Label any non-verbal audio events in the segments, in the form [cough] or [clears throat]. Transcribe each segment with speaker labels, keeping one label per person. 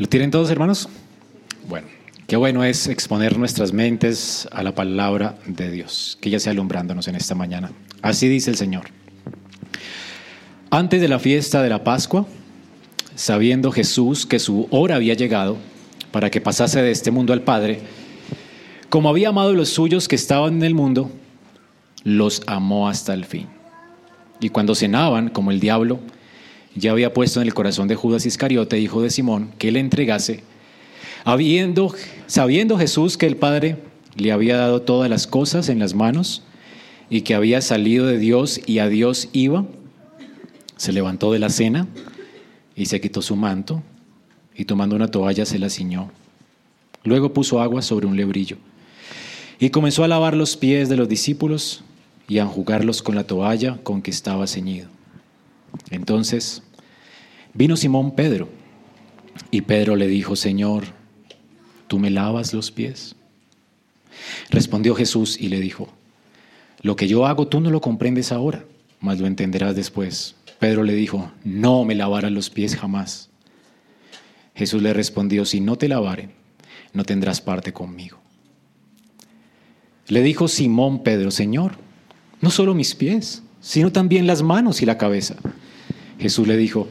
Speaker 1: ¿Lo tienen todos, hermanos? Bueno, qué bueno es exponer nuestras mentes a la palabra de Dios, que ya sea alumbrándonos en esta mañana. Así dice el Señor. Antes de la fiesta de la Pascua, sabiendo Jesús que su hora había llegado para que pasase de este mundo al Padre, como había amado a los suyos que estaban en el mundo, los amó hasta el fin. Y cuando cenaban, como el diablo, ya había puesto en el corazón de Judas Iscariote, hijo de Simón, que le entregase, habiendo, sabiendo Jesús que el Padre le había dado todas las cosas en las manos y que había salido de Dios y a Dios iba, se levantó de la cena y se quitó su manto y tomando una toalla se la ciñó. Luego puso agua sobre un lebrillo y comenzó a lavar los pies de los discípulos y a enjugarlos con la toalla con que estaba ceñido. Entonces vino Simón Pedro y Pedro le dijo, Señor, ¿tú me lavas los pies? Respondió Jesús y le dijo, lo que yo hago tú no lo comprendes ahora, mas lo entenderás después. Pedro le dijo, no me lavarás los pies jamás. Jesús le respondió, si no te lavare, no tendrás parte conmigo. Le dijo Simón Pedro, Señor, no solo mis pies, sino también las manos y la cabeza. Jesús le dijo,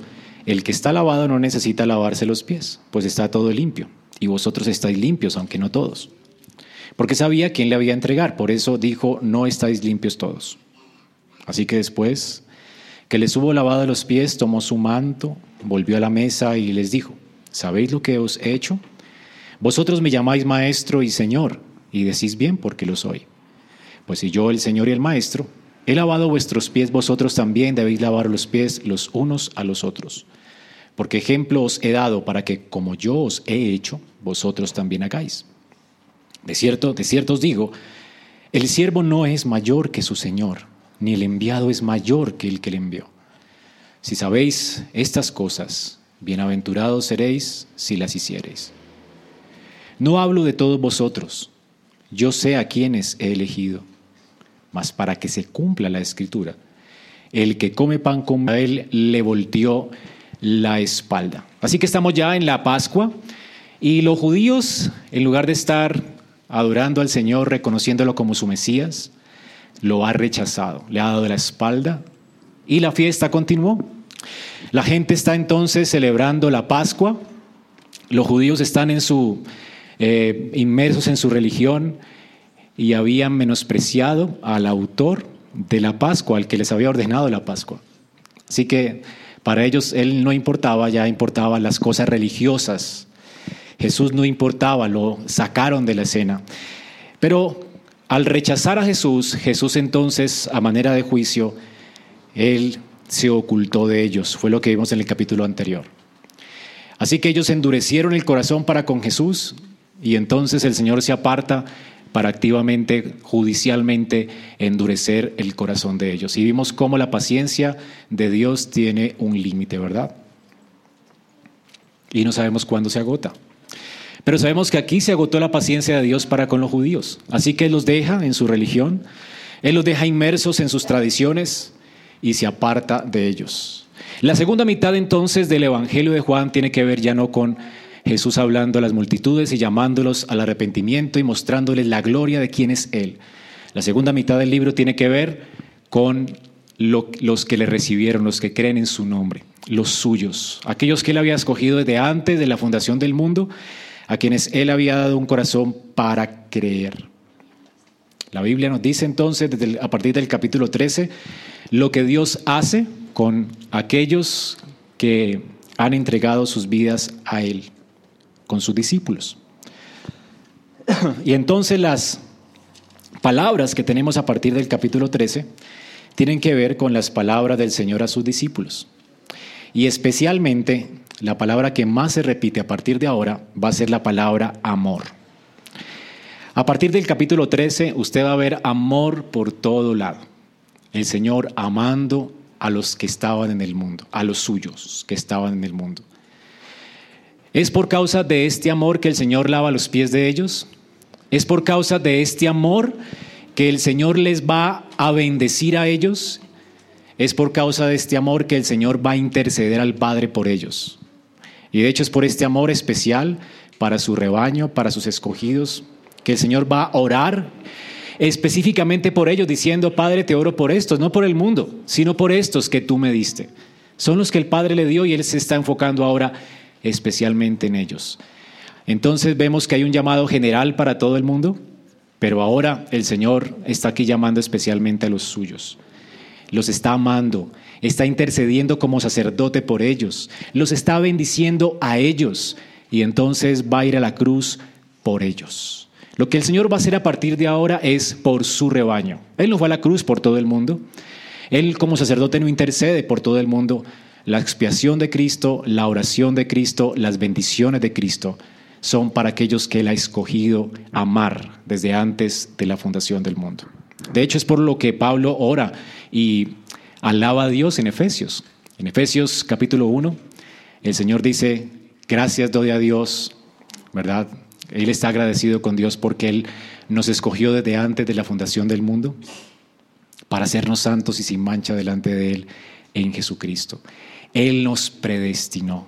Speaker 1: el que está lavado no necesita lavarse los pies, pues está todo limpio, y vosotros estáis limpios, aunque no todos. Porque sabía quién le había a entregar, por eso dijo, no estáis limpios todos. Así que después que les hubo lavado los pies, tomó su manto, volvió a la mesa y les dijo, ¿sabéis lo que os he hecho? Vosotros me llamáis maestro y señor, y decís bien porque lo soy. Pues si yo, el Señor y el Maestro, he lavado vuestros pies, vosotros también debéis lavar los pies los unos a los otros. Porque ejemplo os he dado para que, como yo os he hecho, vosotros también hagáis. De cierto, de cierto os digo, el siervo no es mayor que su Señor, ni el enviado es mayor que el que le envió. Si sabéis estas cosas, bienaventurados seréis si las hiciereis. No hablo de todos vosotros, yo sé a quienes he elegido, mas para que se cumpla la escritura, el que come pan con él le volteó la espalda. Así que estamos ya en la Pascua y los judíos, en lugar de estar adorando al Señor, reconociéndolo como su Mesías, lo ha rechazado, le ha dado la espalda y la fiesta continuó. La gente está entonces celebrando la Pascua, los judíos están en su, eh, inmersos en su religión y habían menospreciado al autor de la Pascua, al que les había ordenado la Pascua. Así que para ellos él no importaba, ya importaban las cosas religiosas. Jesús no importaba, lo sacaron de la escena. Pero al rechazar a Jesús, Jesús entonces, a manera de juicio, él se ocultó de ellos. Fue lo que vimos en el capítulo anterior. Así que ellos endurecieron el corazón para con Jesús y entonces el Señor se aparta para activamente, judicialmente, endurecer el corazón de ellos. Y vimos cómo la paciencia de Dios tiene un límite, ¿verdad? Y no sabemos cuándo se agota. Pero sabemos que aquí se agotó la paciencia de Dios para con los judíos. Así que Él los deja en su religión, Él los deja inmersos en sus tradiciones y se aparta de ellos. La segunda mitad entonces del Evangelio de Juan tiene que ver ya no con Jesús hablando a las multitudes y llamándolos al arrepentimiento y mostrándoles la gloria de quién es Él. La segunda mitad del libro tiene que ver con los que le recibieron, los que creen en su nombre, los suyos, aquellos que Él había escogido desde antes de la fundación del mundo a quienes Él había dado un corazón para creer. La Biblia nos dice entonces, desde a partir del capítulo 13, lo que Dios hace con aquellos que han entregado sus vidas a Él, con sus discípulos. Y entonces las palabras que tenemos a partir del capítulo 13 tienen que ver con las palabras del Señor a sus discípulos. Y especialmente la palabra que más se repite a partir de ahora va a ser la palabra amor. A partir del capítulo 13 usted va a ver amor por todo lado. El Señor amando a los que estaban en el mundo, a los suyos que estaban en el mundo. ¿Es por causa de este amor que el Señor lava los pies de ellos? ¿Es por causa de este amor que el Señor les va a bendecir a ellos? ¿Es por causa de este amor que el Señor va a interceder al Padre por ellos? Y de hecho es por este amor especial para su rebaño, para sus escogidos, que el Señor va a orar específicamente por ellos, diciendo, Padre, te oro por estos, no por el mundo, sino por estos que tú me diste. Son los que el Padre le dio y Él se está enfocando ahora especialmente en ellos. Entonces vemos que hay un llamado general para todo el mundo, pero ahora el Señor está aquí llamando especialmente a los suyos. Los está amando, está intercediendo como sacerdote por ellos, los está bendiciendo a ellos y entonces va a ir a la cruz por ellos. Lo que el Señor va a hacer a partir de ahora es por su rebaño. Él no fue a la cruz por todo el mundo. Él como sacerdote no intercede por todo el mundo. La expiación de Cristo, la oración de Cristo, las bendiciones de Cristo son para aquellos que Él ha escogido amar desde antes de la fundación del mundo. De hecho, es por lo que Pablo ora y alaba a Dios en Efesios. En Efesios capítulo 1, el Señor dice, gracias doy a Dios, ¿verdad? Él está agradecido con Dios porque Él nos escogió desde antes de la fundación del mundo para hacernos santos y sin mancha delante de Él en Jesucristo. Él nos predestinó.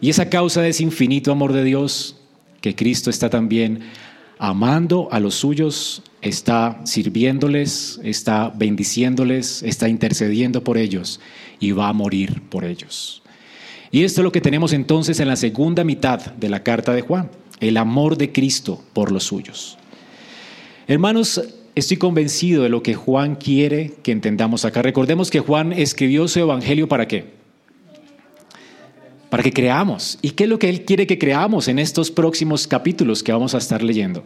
Speaker 1: Y esa causa de ese infinito amor de Dios, que Cristo está también amando a los suyos, está sirviéndoles, está bendiciéndoles, está intercediendo por ellos y va a morir por ellos. Y esto es lo que tenemos entonces en la segunda mitad de la carta de Juan el amor de Cristo por los suyos. Hermanos, estoy convencido de lo que Juan quiere que entendamos acá. Recordemos que Juan escribió su evangelio para qué? Para que creamos. ¿Y qué es lo que él quiere que creamos en estos próximos capítulos que vamos a estar leyendo?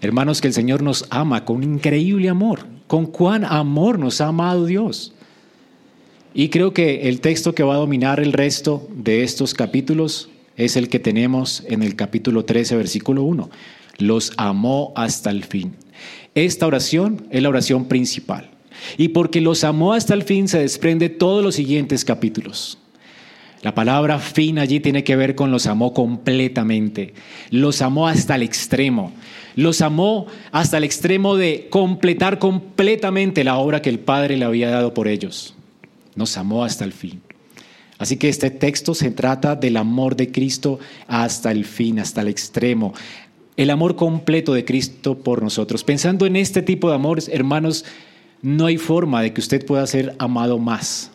Speaker 1: Hermanos, que el Señor nos ama con increíble amor. Con cuán amor nos ha amado Dios. Y creo que el texto que va a dominar el resto de estos capítulos es el que tenemos en el capítulo 13, versículo 1. Los amó hasta el fin. Esta oración es la oración principal. Y porque los amó hasta el fin se desprende todos los siguientes capítulos. La palabra fin allí tiene que ver con los amó completamente. Los amó hasta el extremo. Los amó hasta el extremo de completar completamente la obra que el Padre le había dado por ellos. Nos amó hasta el fin. Así que este texto se trata del amor de Cristo hasta el fin, hasta el extremo. El amor completo de Cristo por nosotros. Pensando en este tipo de amores, hermanos, no hay forma de que usted pueda ser amado más.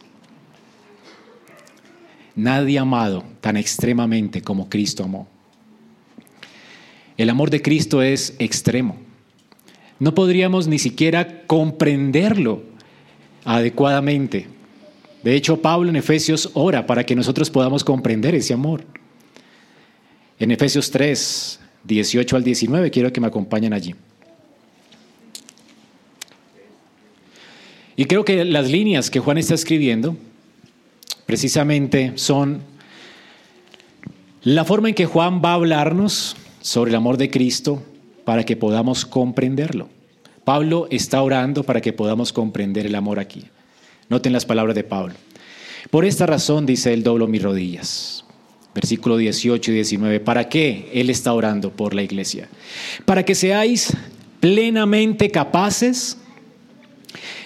Speaker 1: Nadie amado tan extremadamente como Cristo amó. El amor de Cristo es extremo. No podríamos ni siquiera comprenderlo adecuadamente. De hecho, Pablo en Efesios ora para que nosotros podamos comprender ese amor. En Efesios 3, 18 al 19, quiero que me acompañen allí. Y creo que las líneas que Juan está escribiendo precisamente son la forma en que Juan va a hablarnos sobre el amor de Cristo para que podamos comprenderlo. Pablo está orando para que podamos comprender el amor aquí. Noten las palabras de Pablo. Por esta razón, dice él, doblo mis rodillas. Versículo 18 y 19. ¿Para qué él está orando por la iglesia? Para que seáis plenamente capaces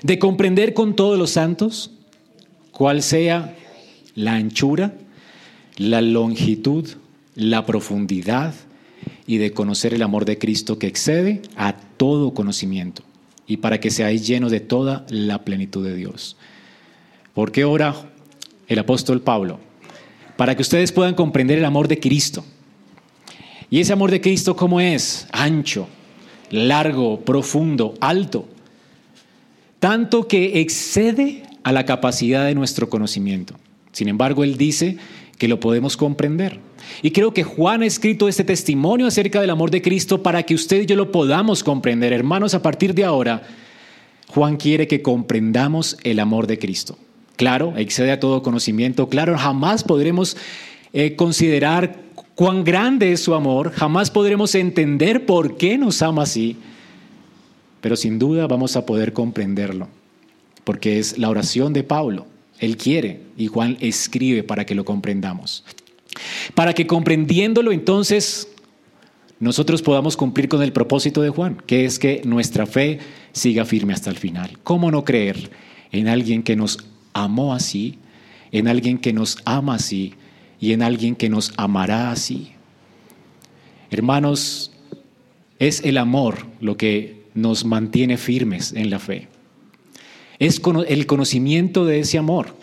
Speaker 1: de comprender con todos los santos cuál sea la anchura, la longitud, la profundidad y de conocer el amor de Cristo que excede a todo conocimiento y para que seáis llenos de toda la plenitud de Dios. ¿Por qué ora el apóstol Pablo? Para que ustedes puedan comprender el amor de Cristo. ¿Y ese amor de Cristo cómo es? Ancho, largo, profundo, alto. Tanto que excede a la capacidad de nuestro conocimiento. Sin embargo, él dice que lo podemos comprender. Y creo que Juan ha escrito este testimonio acerca del amor de Cristo para que usted y yo lo podamos comprender. Hermanos, a partir de ahora, Juan quiere que comprendamos el amor de Cristo. Claro, excede a todo conocimiento. Claro, jamás podremos eh, considerar cuán grande es su amor, jamás podremos entender por qué nos ama así, pero sin duda vamos a poder comprenderlo, porque es la oración de Pablo. Él quiere y Juan escribe para que lo comprendamos. Para que comprendiéndolo entonces nosotros podamos cumplir con el propósito de Juan, que es que nuestra fe siga firme hasta el final. ¿Cómo no creer en alguien que nos amó así, en alguien que nos ama así y en alguien que nos amará así. Hermanos, es el amor lo que nos mantiene firmes en la fe. Es el conocimiento de ese amor.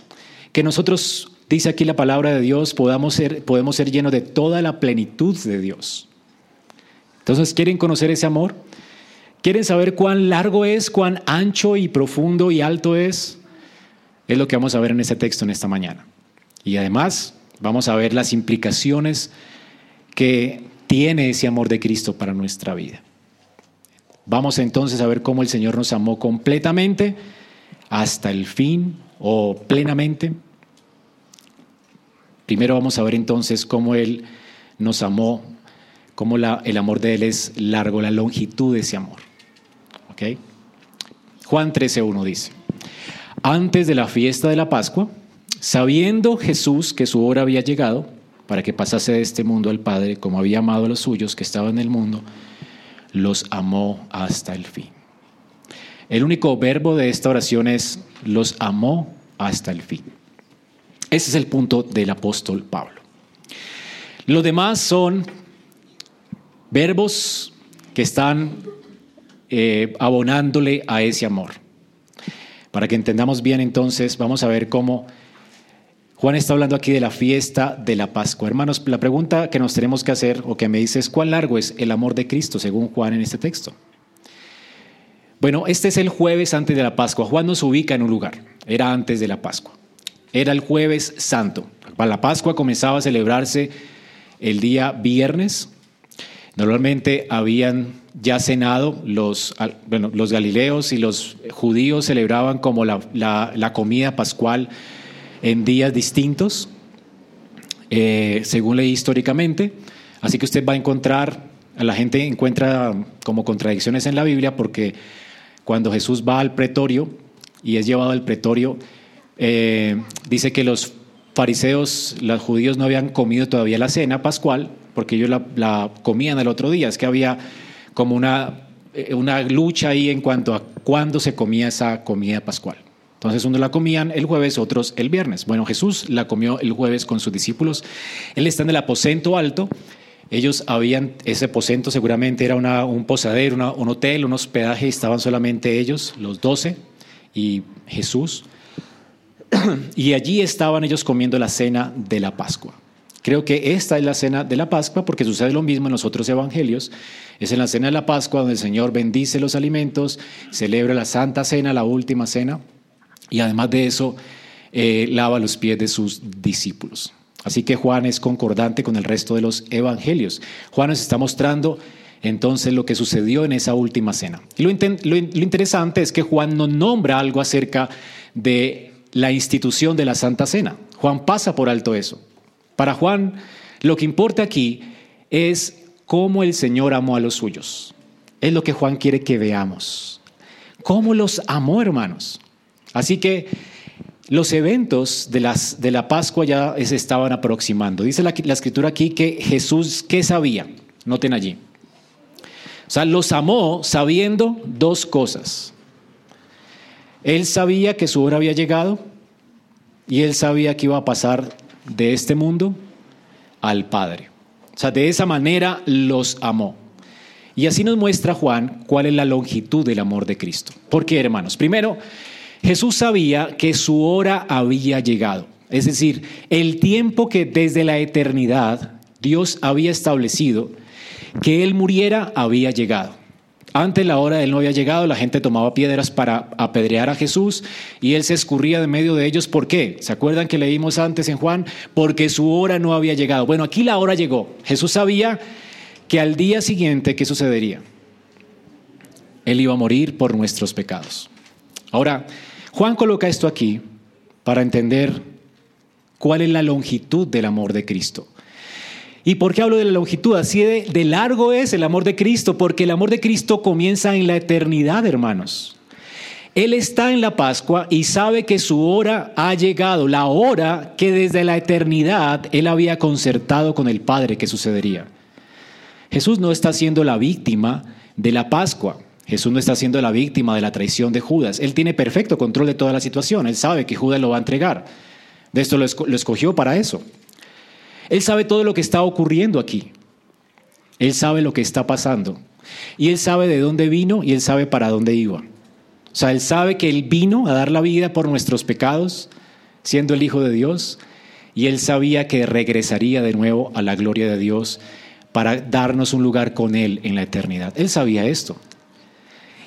Speaker 1: Que nosotros, dice aquí la palabra de Dios, podamos ser, podemos ser llenos de toda la plenitud de Dios. Entonces, ¿quieren conocer ese amor? ¿Quieren saber cuán largo es, cuán ancho y profundo y alto es? Es lo que vamos a ver en este texto en esta mañana. Y además vamos a ver las implicaciones que tiene ese amor de Cristo para nuestra vida. Vamos entonces a ver cómo el Señor nos amó completamente hasta el fin o plenamente. Primero vamos a ver entonces cómo Él nos amó, cómo el amor de Él es largo, la longitud de ese amor. ¿Okay? Juan 13.1 dice, antes de la fiesta de la Pascua, sabiendo Jesús que su hora había llegado para que pasase de este mundo al Padre, como había amado a los suyos que estaban en el mundo, los amó hasta el fin. El único verbo de esta oración es los amó hasta el fin. Ese es el punto del apóstol Pablo. Los demás son verbos que están eh, abonándole a ese amor. Para que entendamos bien entonces, vamos a ver cómo Juan está hablando aquí de la fiesta de la Pascua. Hermanos, la pregunta que nos tenemos que hacer o que me dice es, ¿cuán largo es el amor de Cristo según Juan en este texto? Bueno, este es el jueves antes de la Pascua. Juan nos ubica en un lugar. Era antes de la Pascua. Era el jueves santo. La Pascua comenzaba a celebrarse el día viernes. Normalmente habían ya cenado los, bueno, los galileos y los judíos celebraban como la, la comida pascual en días distintos, eh, según leí históricamente. Así que usted va a encontrar, la gente encuentra como contradicciones en la Biblia porque cuando Jesús va al pretorio y es llevado al pretorio, eh, dice que los fariseos, los judíos no habían comido todavía la cena pascual porque ellos la, comían el otro día. Es que había como una, eh, una lucha ahí en cuanto a cuándo se comía esa comida pascual. Entonces unos la comían el jueves, otros el viernes. Bueno, Jesús la comió el jueves con sus discípulos. Él está en el aposento alto. Ellos habían, ese aposento seguramente era un posadero, un hotel, un hospedaje, estaban solamente ellos, los doce, y Jesús. [clears throat] Y allí estaban ellos comiendo la cena de la Pascua. Creo que esta es la cena de la Pascua porque sucede lo mismo en los otros evangelios. Es en la cena de la Pascua donde el Señor bendice los alimentos, celebra la Santa Cena, la última cena, y además de eso eh, lava los pies de sus discípulos. Así que Juan es concordante con el resto de los evangelios. Juan nos está mostrando entonces lo que sucedió en esa última cena. Y lo, lo interesante es que Juan no nombra algo acerca de la institución de la Santa Cena. Juan pasa por alto eso. Para Juan, lo que importa aquí es cómo el Señor amó a los suyos. Es lo que Juan quiere que veamos. ¿Cómo los amó, hermanos? Así que los eventos de, las, de la Pascua ya se estaban aproximando. Dice la, la escritura aquí que Jesús, ¿qué sabía? Noten allí. O sea, los amó sabiendo dos cosas. Él sabía que su hora había llegado y él sabía que iba a pasar de este mundo al Padre. O sea, de esa manera los amó. Y así nos muestra Juan cuál es la longitud del amor de Cristo. ¿Por qué, hermanos? Primero, Jesús sabía que su hora había llegado, es decir, el tiempo que desde la eternidad Dios había establecido que Él muriera había llegado. Antes la hora de Él no había llegado, la gente tomaba piedras para apedrear a Jesús y Él se escurría de medio de ellos. ¿Por qué? ¿Se acuerdan que leímos antes en Juan? Porque su hora no había llegado. Bueno, aquí la hora llegó. Jesús sabía que al día siguiente, ¿qué sucedería? Él iba a morir por nuestros pecados. Ahora, Juan coloca esto aquí para entender cuál es la longitud del amor de Cristo. ¿Y por qué hablo de la longitud? Así de, largo es el amor de Cristo, porque el amor de Cristo comienza en la eternidad, hermanos. Él está en la Pascua y sabe que su hora ha llegado, la hora que desde la eternidad Él había concertado con el Padre que sucedería. Jesús no está siendo la víctima de la Pascua. Jesús no está siendo la víctima de la traición de Judas. Él tiene perfecto control de toda la situación. Él sabe que Judas lo va a entregar. De esto lo, escogió para eso. Él sabe todo lo que está ocurriendo aquí. Él sabe lo que está pasando. Y Él sabe de dónde vino y Él sabe para dónde iba. O sea, Él sabe que Él vino a dar la vida por nuestros pecados, siendo el Hijo de Dios, y Él sabía que regresaría de nuevo a la gloria de Dios para darnos un lugar con Él en la eternidad. Él sabía esto.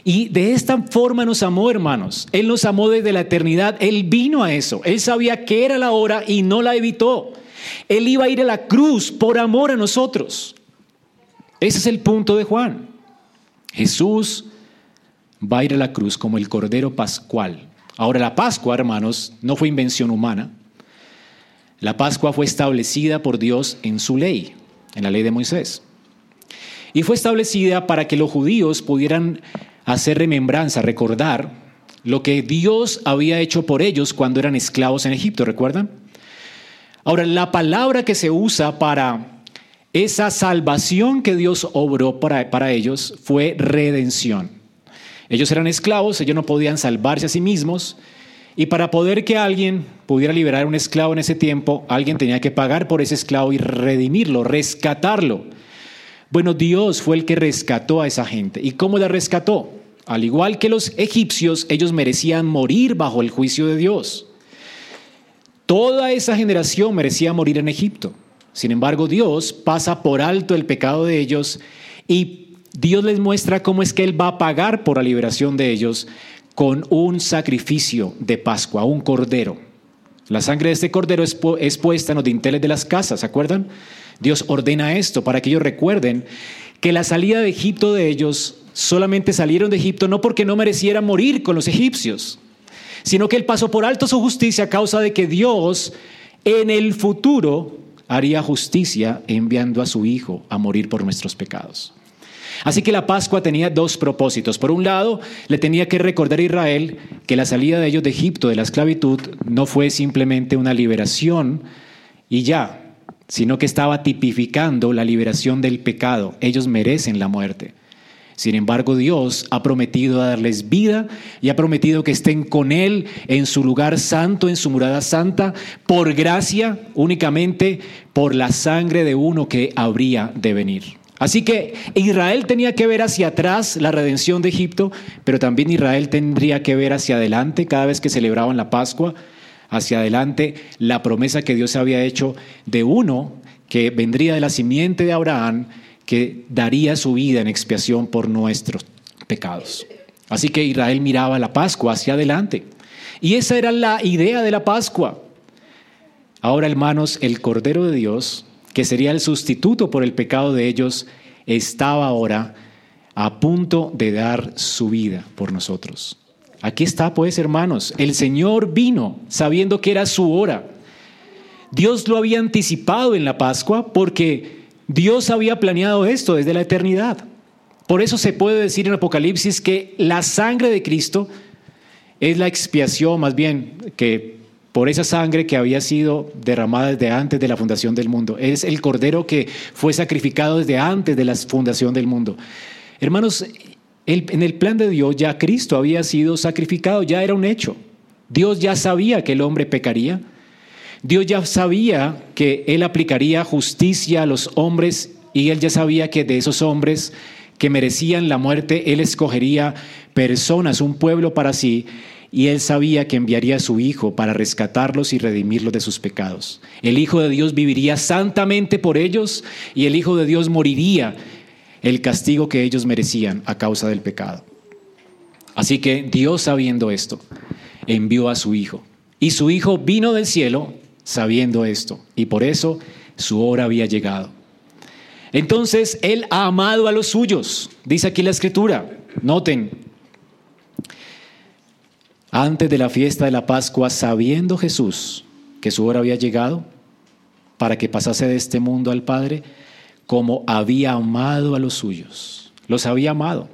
Speaker 1: Y de esta forma nos amó, hermanos. Él nos amó desde la eternidad. Él vino a eso. Él sabía que era la hora y no la evitó. Él iba a ir a la cruz por amor a nosotros. Ese es el punto de Juan. Jesús va a ir a la cruz como el Cordero Pascual. Ahora la Pascua, hermanos, no fue invención humana. La Pascua fue establecida por Dios en su ley, en la ley de Moisés. Y fue establecida para que los judíos pudieran hacer remembranza, recordar lo que Dios había hecho por ellos cuando eran esclavos en Egipto, ¿recuerdan? Ahora, la palabra que se usa para esa salvación que Dios obró para, para ellos fue redención. Ellos eran esclavos, ellos no podían salvarse a sí mismos, y para poder que alguien pudiera liberar a un esclavo en ese tiempo, alguien tenía que pagar por ese esclavo y redimirlo, rescatarlo. Bueno, Dios fue el que rescató a esa gente. ¿Y cómo la rescató? Al igual que los egipcios, ellos merecían morir bajo el juicio de Dios. Toda esa generación merecía morir en Egipto. Sin embargo, Dios pasa por alto el pecado de ellos y Dios les muestra cómo es que Él va a pagar por la liberación de ellos con un sacrificio de Pascua, un cordero. La sangre de este cordero es, puesta en los dinteles de las casas, ¿se acuerdan? Dios ordena esto para que ellos recuerden que la salida de Egipto de ellos solamente salieron de Egipto no porque no merecieran morir con los egipcios, sino que Él pasó por alto su justicia a causa de que Dios en el futuro haría justicia enviando a su Hijo a morir por nuestros pecados. Así que la Pascua tenía dos propósitos. Por un lado, le tenía que recordar a Israel que la salida de ellos de Egipto, de la esclavitud, no fue simplemente una liberación y ya, sino que estaba tipificando la liberación del pecado. Ellos merecen la muerte. Sin embargo, Dios ha prometido darles vida y ha prometido que estén con Él en su lugar santo, en su morada santa, por gracia, únicamente por la sangre de uno que habría de venir. Así que Israel tenía que ver hacia atrás la redención de Egipto, pero también Israel tendría que ver hacia adelante cada vez que celebraban la Pascua, hacia adelante la promesa que Dios había hecho de uno que vendría de la simiente de Abraham, que daría su vida en expiación por nuestros pecados. Así que Israel miraba la Pascua hacia adelante. Y esa era la idea de la Pascua. Ahora, hermanos, el Cordero de Dios, que sería el sustituto por el pecado de ellos, estaba ahora a punto de dar su vida por nosotros. Aquí está, pues, hermanos, el Señor vino sabiendo que era su hora. Dios lo había anticipado en la Pascua porque Dios había planeado esto desde la eternidad. Por eso se puede decir en Apocalipsis que la sangre de Cristo es la expiación, más bien, que por esa sangre que había sido derramada desde antes de la fundación del mundo. Es el cordero que fue sacrificado desde antes de la fundación del mundo. Hermanos, en el plan de Dios ya Cristo había sido sacrificado, ya era un hecho. Dios ya sabía que el hombre pecaría Dios ya sabía que Él aplicaría justicia a los hombres y Él ya sabía que de esos hombres que merecían la muerte, Él escogería personas, un pueblo para sí, y Él sabía que enviaría a su Hijo para rescatarlos y redimirlos de sus pecados. El Hijo de Dios viviría santamente por ellos y el Hijo de Dios moriría el castigo que ellos merecían a causa del pecado. Así que Dios sabiendo esto, envió a su Hijo. Y su Hijo vino del cielo sabiendo esto, y por eso su hora había llegado. Entonces Él ha amado a los suyos, dice aquí la escritura. Noten, antes de la fiesta de la Pascua, sabiendo Jesús que su hora había llegado para que pasase de este mundo al Padre, como había amado a los suyos. Los había amado.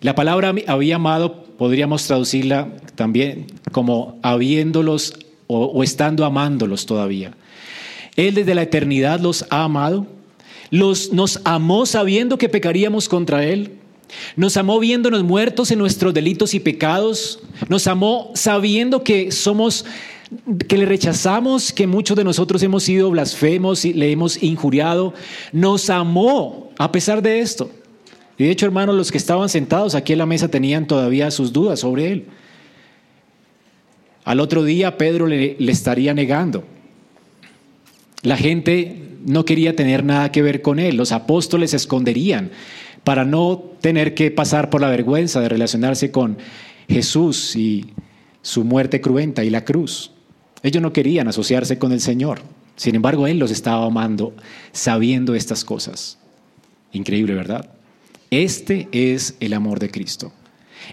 Speaker 1: La palabra había amado podríamos traducirla también como habiéndolos o, estando amándolos todavía. Él desde la eternidad los ha amado, los, nos amó sabiendo que pecaríamos contra Él, nos amó viéndonos muertos en nuestros delitos y pecados, nos amó sabiendo que somos que le rechazamos, que muchos de nosotros hemos sido blasfemos y le hemos injuriado, nos amó a pesar de esto. Y de hecho, hermanos, los que estaban sentados aquí en la mesa tenían todavía sus dudas sobre él. Al otro día Pedro le, le estaría negando. La gente no quería tener nada que ver con él. Los apóstoles se esconderían para no tener que pasar por la vergüenza de relacionarse con Jesús y su muerte cruenta y la cruz. Ellos no querían asociarse con el Señor. Sin embargo, Él los estaba amando sabiendo estas cosas. Increíble, ¿verdad? Este es el amor de Cristo.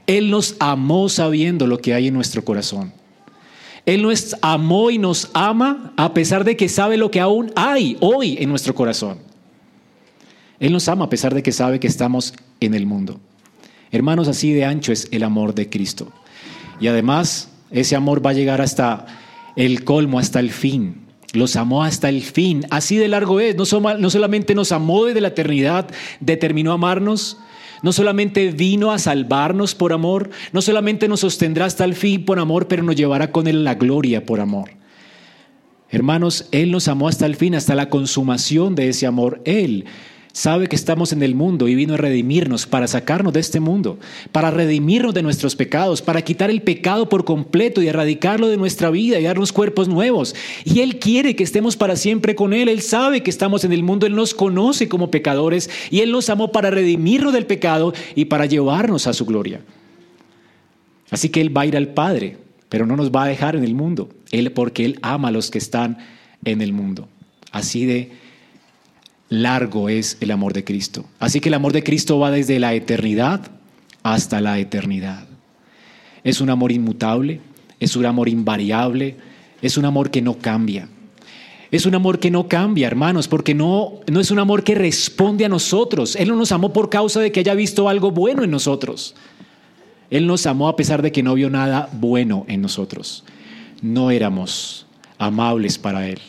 Speaker 1: Él nos amó sabiendo lo que hay en nuestro corazón. Él nos amó y nos ama a pesar de que sabe lo que aún hay hoy en nuestro corazón. Él nos ama a pesar de que sabe que estamos en el mundo. Hermanos, así de ancho es el amor de Cristo. Y además, ese amor va a llegar hasta el colmo, hasta el fin. Los amó hasta el fin. Así de largo es. No, solamente nos amó desde la eternidad, determinó amarnos. No solamente vino a salvarnos por amor, no solamente nos sostendrá hasta el fin por amor, pero nos llevará con él la gloria por amor. Hermanos, Él nos amó hasta el fin, hasta la consumación de ese amor. Él sabe que estamos en el mundo y vino a redimirnos para sacarnos de este mundo, para redimirnos de nuestros pecados, para quitar el pecado por completo y erradicarlo de nuestra vida y darnos cuerpos nuevos. Y Él quiere que estemos para siempre con Él. Él sabe que estamos en el mundo, Él nos conoce como pecadores y Él nos amó para redimirnos del pecado y para llevarnos a su gloria. Así que Él va a ir al Padre, pero no nos va a dejar en el mundo, Él porque Él ama a los que están en el mundo. Así de largo es el amor de Cristo. Así que el amor de Cristo va desde la eternidad hasta la eternidad. Es un amor inmutable, es un amor invariable, es un amor que no cambia. Es un amor que no cambia, hermanos, porque no, no es un amor que responde a nosotros. Él no nos amó por causa de que haya visto algo bueno en nosotros. Él nos amó a pesar de que no vio nada bueno en nosotros. No éramos amables para Él.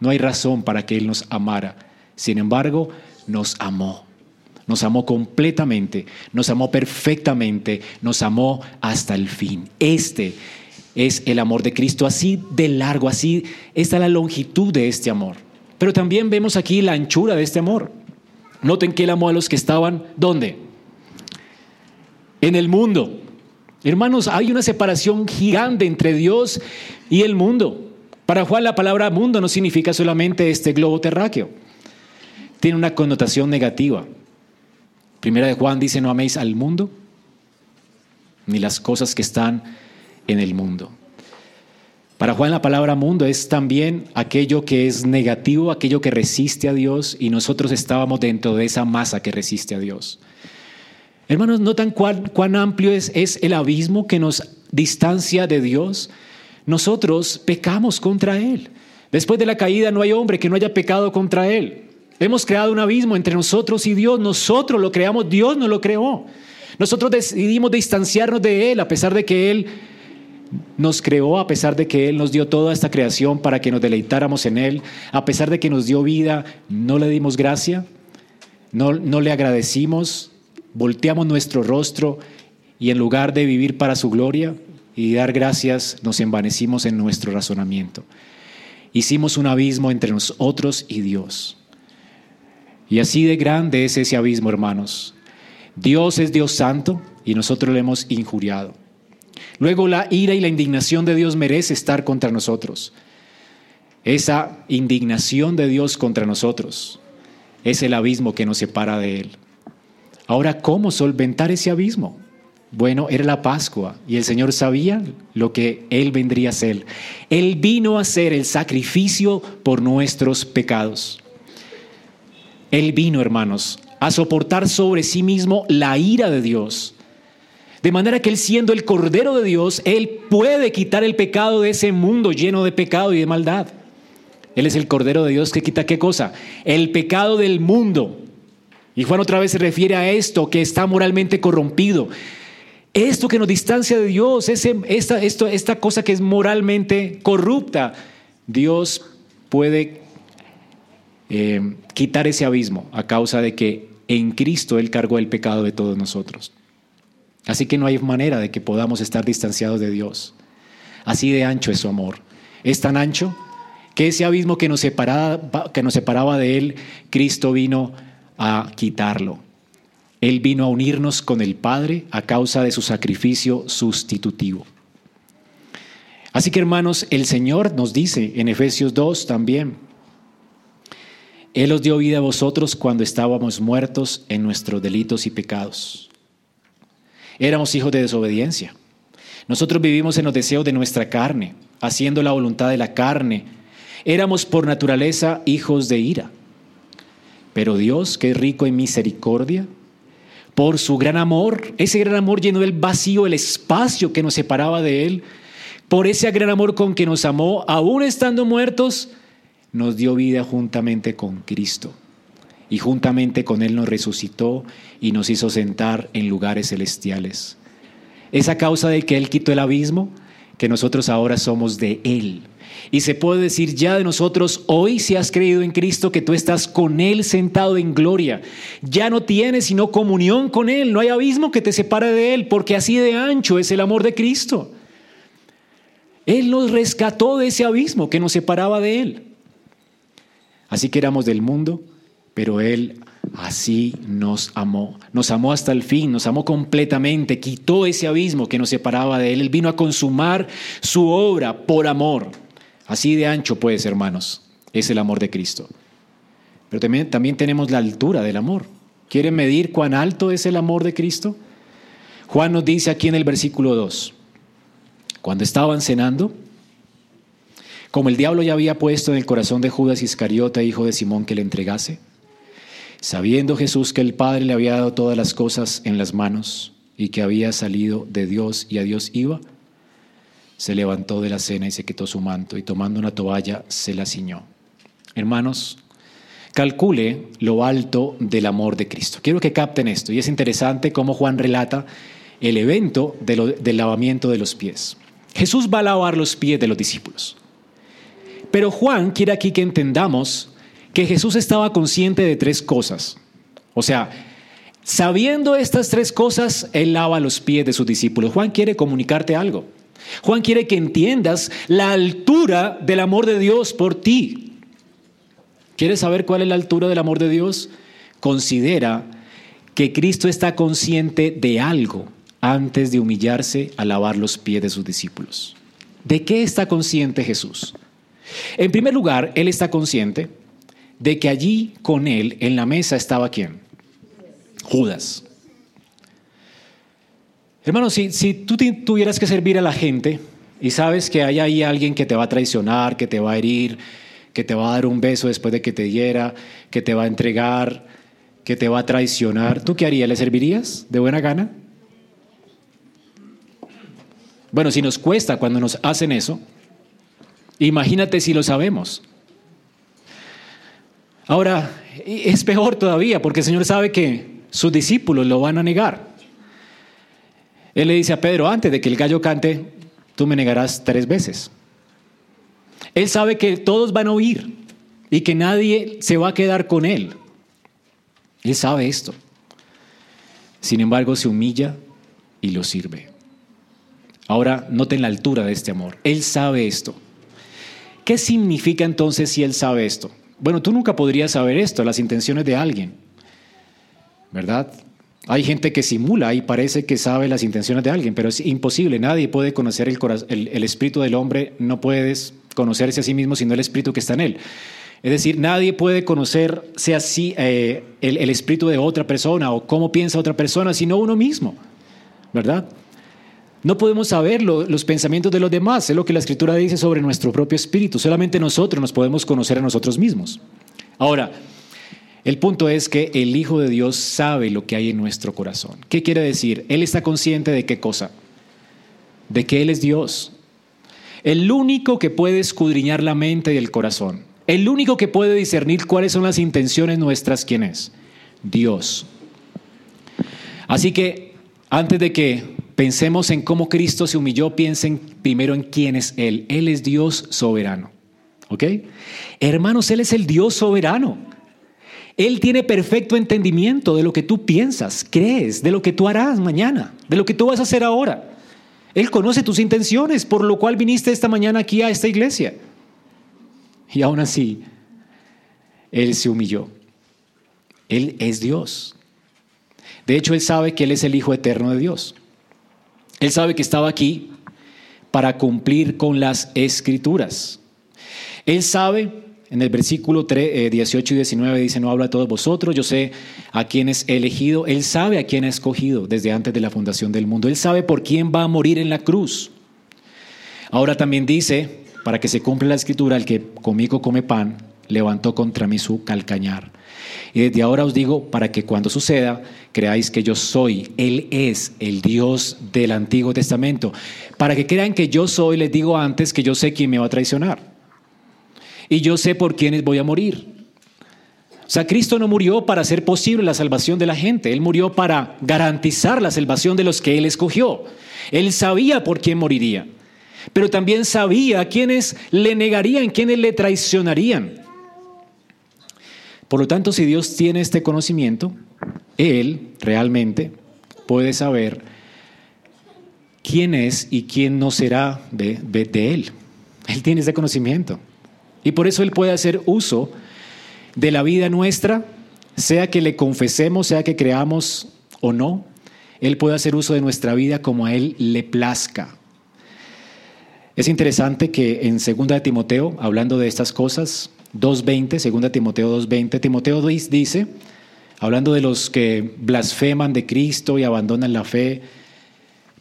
Speaker 1: No hay razón para que Él nos amara sin embargo, nos amó. Nos amó completamente, nos amó perfectamente, nos amó hasta el fin. Este es el amor de Cristo, así de largo, así está la longitud de este amor. Pero también vemos aquí la anchura de este amor. Noten que él amó a los que estaban, ¿dónde? En el mundo. Hermanos, hay una separación gigante entre Dios y el mundo. Para Juan la palabra mundo no significa solamente este globo terráqueo tiene una connotación negativa. Primera de Juan dice, no améis al mundo ni las cosas que están en el mundo. Para Juan la palabra mundo es también aquello que es negativo, aquello que resiste a Dios y nosotros estábamos dentro de esa masa que resiste a Dios. Hermanos, ¿notan cuán, cuán amplio es, es el abismo que nos distancia de Dios? Nosotros pecamos contra Él. Después de la caída no hay hombre que no haya pecado contra Él. Hemos creado un abismo entre nosotros y Dios. Nosotros lo creamos, Dios no lo creó. Nosotros decidimos distanciarnos de Él a pesar de que Él nos creó, a pesar de que Él nos dio toda esta creación para que nos deleitáramos en Él, a pesar de que nos dio vida, no le dimos gracia, no, no le agradecimos, volteamos nuestro rostro y en lugar de vivir para su gloria y dar gracias, nos envanecimos en nuestro razonamiento. Hicimos un abismo entre nosotros y Dios. Y así de grande es ese abismo, hermanos. Dios es Dios santo y nosotros le hemos injuriado. Luego la ira y la indignación de Dios merece estar contra nosotros. Esa indignación de Dios contra nosotros es el abismo que nos separa de Él. Ahora, ¿cómo solventar ese abismo? Bueno, era la Pascua y el Señor sabía lo que Él vendría a hacer. Él vino a hacer el sacrificio por nuestros pecados. Él vino, hermanos, a soportar sobre sí mismo la ira de Dios. De manera que Él siendo el Cordero de Dios, Él puede quitar el pecado de ese mundo lleno de pecado y de maldad. Él es el Cordero de Dios que quita qué cosa? El pecado del mundo. Y Juan otra vez se refiere a esto que está moralmente corrompido. Esto que nos distancia de Dios, ese, esta, esto, esta cosa que es moralmente corrupta, Dios puede eh, quitar ese abismo a causa de que en Cristo Él cargó el pecado de todos nosotros. Así que no hay manera de que podamos estar distanciados de Dios. Así de ancho es su amor. Es tan ancho que ese abismo que nos separaba, que nos separaba de Él, Cristo vino a quitarlo. Él vino a unirnos con el Padre a causa de su sacrificio sustitutivo. Así que hermanos, el Señor nos dice en Efesios 2 también, Él os dio vida a vosotros cuando estábamos muertos en nuestros delitos y pecados. Éramos hijos de desobediencia. Nosotros vivimos en los deseos de nuestra carne, haciendo la voluntad de la carne. Éramos por naturaleza hijos de ira. Pero Dios, que es rico en misericordia, por su gran amor, ese gran amor llenó el vacío, el espacio que nos separaba de Él, por ese gran amor con que nos amó, aún estando muertos, nos dio vida juntamente con Cristo. Y juntamente con Él nos resucitó y nos hizo sentar en lugares celestiales. Es a causa de que Él quitó el abismo que nosotros ahora somos de Él. Y se puede decir ya de nosotros hoy, si has creído en Cristo, que tú estás con Él sentado en gloria. Ya no tienes sino comunión con Él. No hay abismo que te separe de Él, porque así de ancho es el amor de Cristo. Él nos rescató de ese abismo que nos separaba de Él. Así que éramos del mundo, pero Él así nos amó. Nos amó hasta el fin, nos amó completamente, quitó ese abismo que nos separaba de Él. Él vino a consumar su obra por amor. Así de ancho, pues, hermanos, es el amor de Cristo. Pero también, también tenemos la altura del amor. ¿Quieren medir cuán alto es el amor de Cristo? Juan nos dice aquí en el versículo 2. Cuando estaban cenando, como el diablo ya había puesto en el corazón de Judas Iscariota, hijo de Simón, que le entregase, sabiendo Jesús que el Padre le había dado todas las cosas en las manos y que había salido de Dios y a Dios iba, se levantó de la cena y se quitó su manto y tomando una toalla se la ciñó. Hermanos, calcule lo alto del amor de Cristo. Quiero que capten esto y es interesante cómo Juan relata el evento del lavamiento de los pies. Jesús va a lavar los pies de los discípulos. Pero Juan quiere aquí que entendamos que Jesús estaba consciente de tres cosas. O sea, sabiendo estas tres cosas, Él lava los pies de sus discípulos. Juan quiere comunicarte algo. Juan quiere que entiendas la altura del amor de Dios por ti. ¿Quieres saber cuál es la altura del amor de Dios? Considera que Cristo está consciente de algo antes de humillarse a lavar los pies de sus discípulos. ¿De qué está consciente Jesús? En primer lugar, Él está consciente de que allí con Él en la mesa estaba quién? Judas. Hermano, si, si tú tuvieras que servir a la gente y sabes que hay ahí alguien que te va a traicionar, que te va a herir, que te va a dar un beso después de que te hiera, que te va a entregar, que te va a traicionar, ¿tú qué harías? ¿Le servirías de buena gana? Bueno, si nos cuesta cuando nos hacen eso, imagínate si lo sabemos. Ahora, es peor todavía porque el Señor sabe que sus discípulos lo van a negar. Él le dice a Pedro, antes de que el gallo cante, tú me negarás tres veces. Él sabe que todos van a oír y que nadie se va a quedar con él. Él sabe esto. Sin embargo, se humilla y lo sirve. Ahora noten la altura de este amor. Él sabe esto. ¿Qué significa entonces si Él sabe esto? Bueno, tú nunca podrías saber esto, las intenciones de alguien, ¿verdad? Hay gente que simula y parece que sabe las intenciones de alguien, pero es imposible. Nadie puede conocer el, espíritu del hombre, no puedes conocerse a sí mismo sino el espíritu que está en él. Es decir, nadie puede conocerse así eh, el, el espíritu de otra persona o cómo piensa otra persona, sino uno mismo, ¿verdad? No podemos saber los pensamientos de los demás, es lo que la escritura dice sobre nuestro propio espíritu. Solamente nosotros nos podemos conocer a nosotros mismos. Ahora, el punto es que el Hijo de Dios sabe lo que hay en nuestro corazón. ¿Qué quiere decir? Él está consciente de qué cosa? De que Él es Dios. El único que puede escudriñar la mente y el corazón. El único que puede discernir cuáles son las intenciones nuestras, ¿quién es? Dios. Así que antes de que Pensemos en cómo Cristo se humilló, piensen primero en quién es Él. Él es Dios soberano. ¿Ok? Hermanos, Él es el Dios soberano. Él tiene perfecto entendimiento de lo que tú piensas, crees, de lo que tú harás mañana, de lo que tú vas a hacer ahora. Él conoce tus intenciones, por lo cual viniste esta mañana aquí a esta iglesia. Y aún así, Él se humilló. Él es Dios. De hecho, Él sabe que Él es el Hijo eterno de Dios. Él sabe que estaba aquí para cumplir con las escrituras. Él sabe, en el versículo 3, 18 eh, y 19 dice, no habla a todos vosotros, yo sé a quién es elegido, Él sabe a quién ha escogido desde antes de la fundación del mundo, Él sabe por quién va a morir en la cruz. Ahora también dice, para que se cumpla la escritura, el que conmigo come pan, levantó contra mí su calcañar. Y desde ahora os digo, para que cuando suceda, creáis que yo soy, Él es el Dios del Antiguo Testamento. Para que crean que yo soy, les digo antes que yo sé quién me va a traicionar. Y yo sé por quiénes voy a morir. O sea, Cristo no murió para hacer posible la salvación de la gente, Él murió para garantizar la salvación de los que Él escogió. Él sabía por quién moriría, pero también sabía quiénes le negarían, quiénes le traicionarían. Por lo tanto, si Dios tiene este conocimiento, Él realmente puede saber quién es y quién no será de, Él. Él tiene ese conocimiento. Y por eso Él puede hacer uso de la vida nuestra, sea que le confesemos, sea que creamos o no. Él puede hacer uso de nuestra vida como a Él le plazca. Es interesante que en 2 Timoteo, hablando de estas cosas, 2.20, 2 Timoteo 2.20. Timoteo dice, hablando de los que blasfeman de Cristo y abandonan la fe,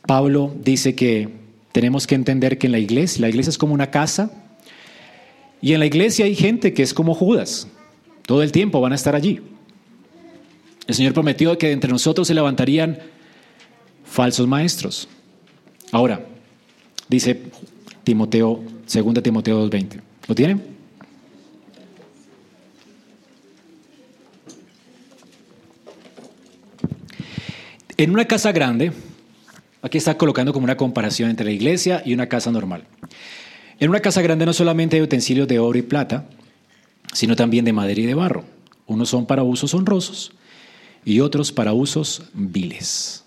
Speaker 1: Pablo dice que tenemos que entender que en la iglesia, la iglesia es como una casa, y en la iglesia hay gente que es como Judas, todo el tiempo van a estar allí. El Señor prometió que entre nosotros se levantarían falsos maestros. Ahora, dice Timoteo, 2 Timoteo 2.20. ¿Lo tienen? En una casa grande, aquí está colocando como una comparación entre la iglesia y una casa normal. En una casa grande no solamente hay utensilios de oro y plata, sino también de madera y de barro. Unos son para usos honrosos y otros para usos viles.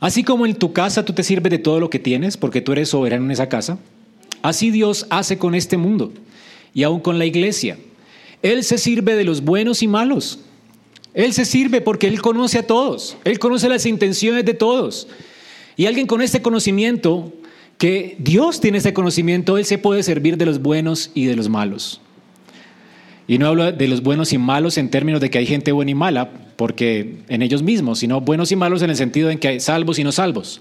Speaker 1: Así como en tu casa tú te sirves de todo lo que tienes porque tú eres soberano en esa casa, así Dios hace con este mundo y aún con la iglesia. Él se sirve de los buenos y malos, él se sirve porque Él conoce a todos, Él conoce las intenciones de todos. Y alguien con este conocimiento, que Dios tiene ese conocimiento, Él se puede servir de los buenos y de los malos. Y no hablo de los buenos y malos en términos de que hay gente buena y mala, porque en ellos mismos, sino buenos y malos en el sentido en que hay salvos y no salvos.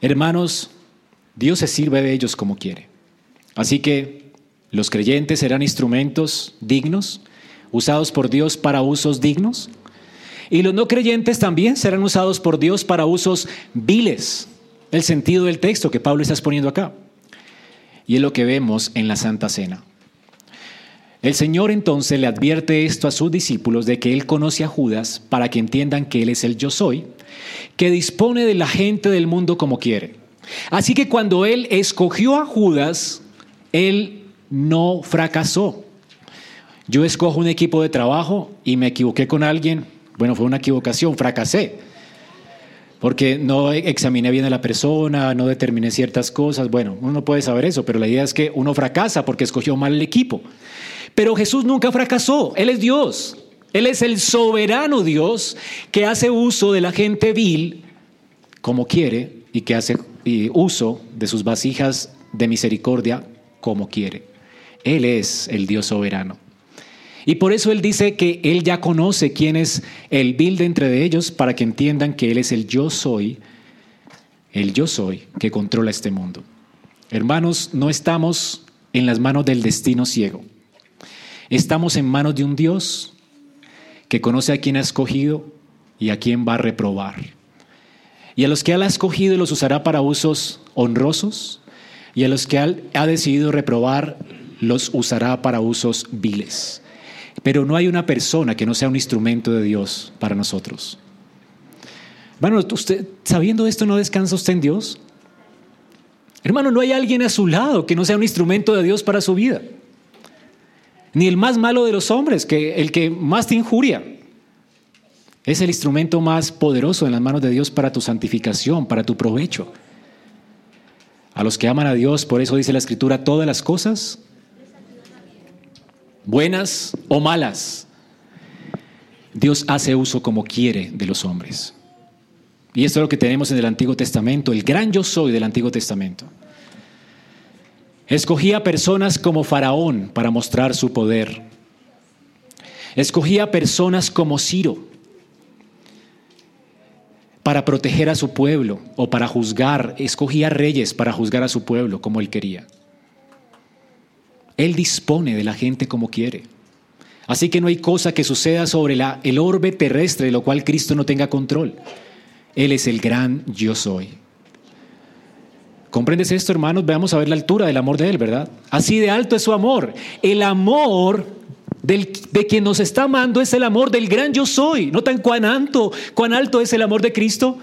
Speaker 1: Hermanos, Dios se sirve de ellos como quiere. Así que los creyentes serán instrumentos dignos usados por Dios para usos dignos. Y los no creyentes también serán usados por Dios para usos viles. El sentido del texto que Pablo está exponiendo acá. Y es lo que vemos en la Santa Cena. El Señor entonces le advierte esto a sus discípulos de que Él conoce a Judas para que entiendan que Él es el yo soy, que dispone de la gente del mundo como quiere. Así que cuando Él escogió a Judas, Él no fracasó. Yo escojo un equipo de trabajo y me equivoqué con alguien. Bueno, fue una equivocación, fracasé. Porque no examiné bien a la persona, no determiné ciertas cosas. Bueno, uno no puede saber eso, pero la idea es que uno fracasa porque escogió mal el equipo. Pero Jesús nunca fracasó. Él es Dios. Él es el soberano Dios que hace uso de la gente vil como quiere y que hace uso de sus vasijas de misericordia como quiere. Él es el Dios soberano. Y por eso Él dice que Él ya conoce quién es el vil de entre ellos para que entiendan que Él es el yo soy, el yo soy que controla este mundo. Hermanos, no estamos en las manos del destino ciego. Estamos en manos de un Dios que conoce a quién ha escogido y a quién va a reprobar. Y a los que Él ha escogido los usará para usos honrosos y a los que Él ha decidido reprobar los usará para usos viles. Pero no hay una persona que no sea un instrumento de Dios para nosotros. Hermano, usted, sabiendo esto, ¿no descansa usted en Dios? Hermano, no hay alguien a su lado que no sea un instrumento de Dios para su vida. Ni el más malo de los hombres, que el que más te injuria. Es el instrumento más poderoso en las manos de Dios para tu santificación, para tu provecho. A los que aman a Dios, por eso dice la Escritura, todas las cosas, buenas o malas, Dios hace uso como quiere de los hombres. Y esto es lo que tenemos en el Antiguo Testamento, el gran yo soy del Antiguo Testamento. Escogía personas como Faraón para mostrar su poder. Escogía personas como Ciro para proteger a su pueblo o para juzgar. Escogía reyes para juzgar a su pueblo como él quería. Él dispone de la gente como quiere. Así que no hay cosa que suceda sobre la, el orbe terrestre de lo cual Cristo no tenga control. Él es el gran yo soy. ¿Comprendes esto, hermanos? Veamos a ver la altura del amor de Él, ¿verdad? Así de alto es su amor. El amor de quien nos está amando es el amor del gran yo soy. ¿Notan cuán alto, cuán alto es el amor de Cristo?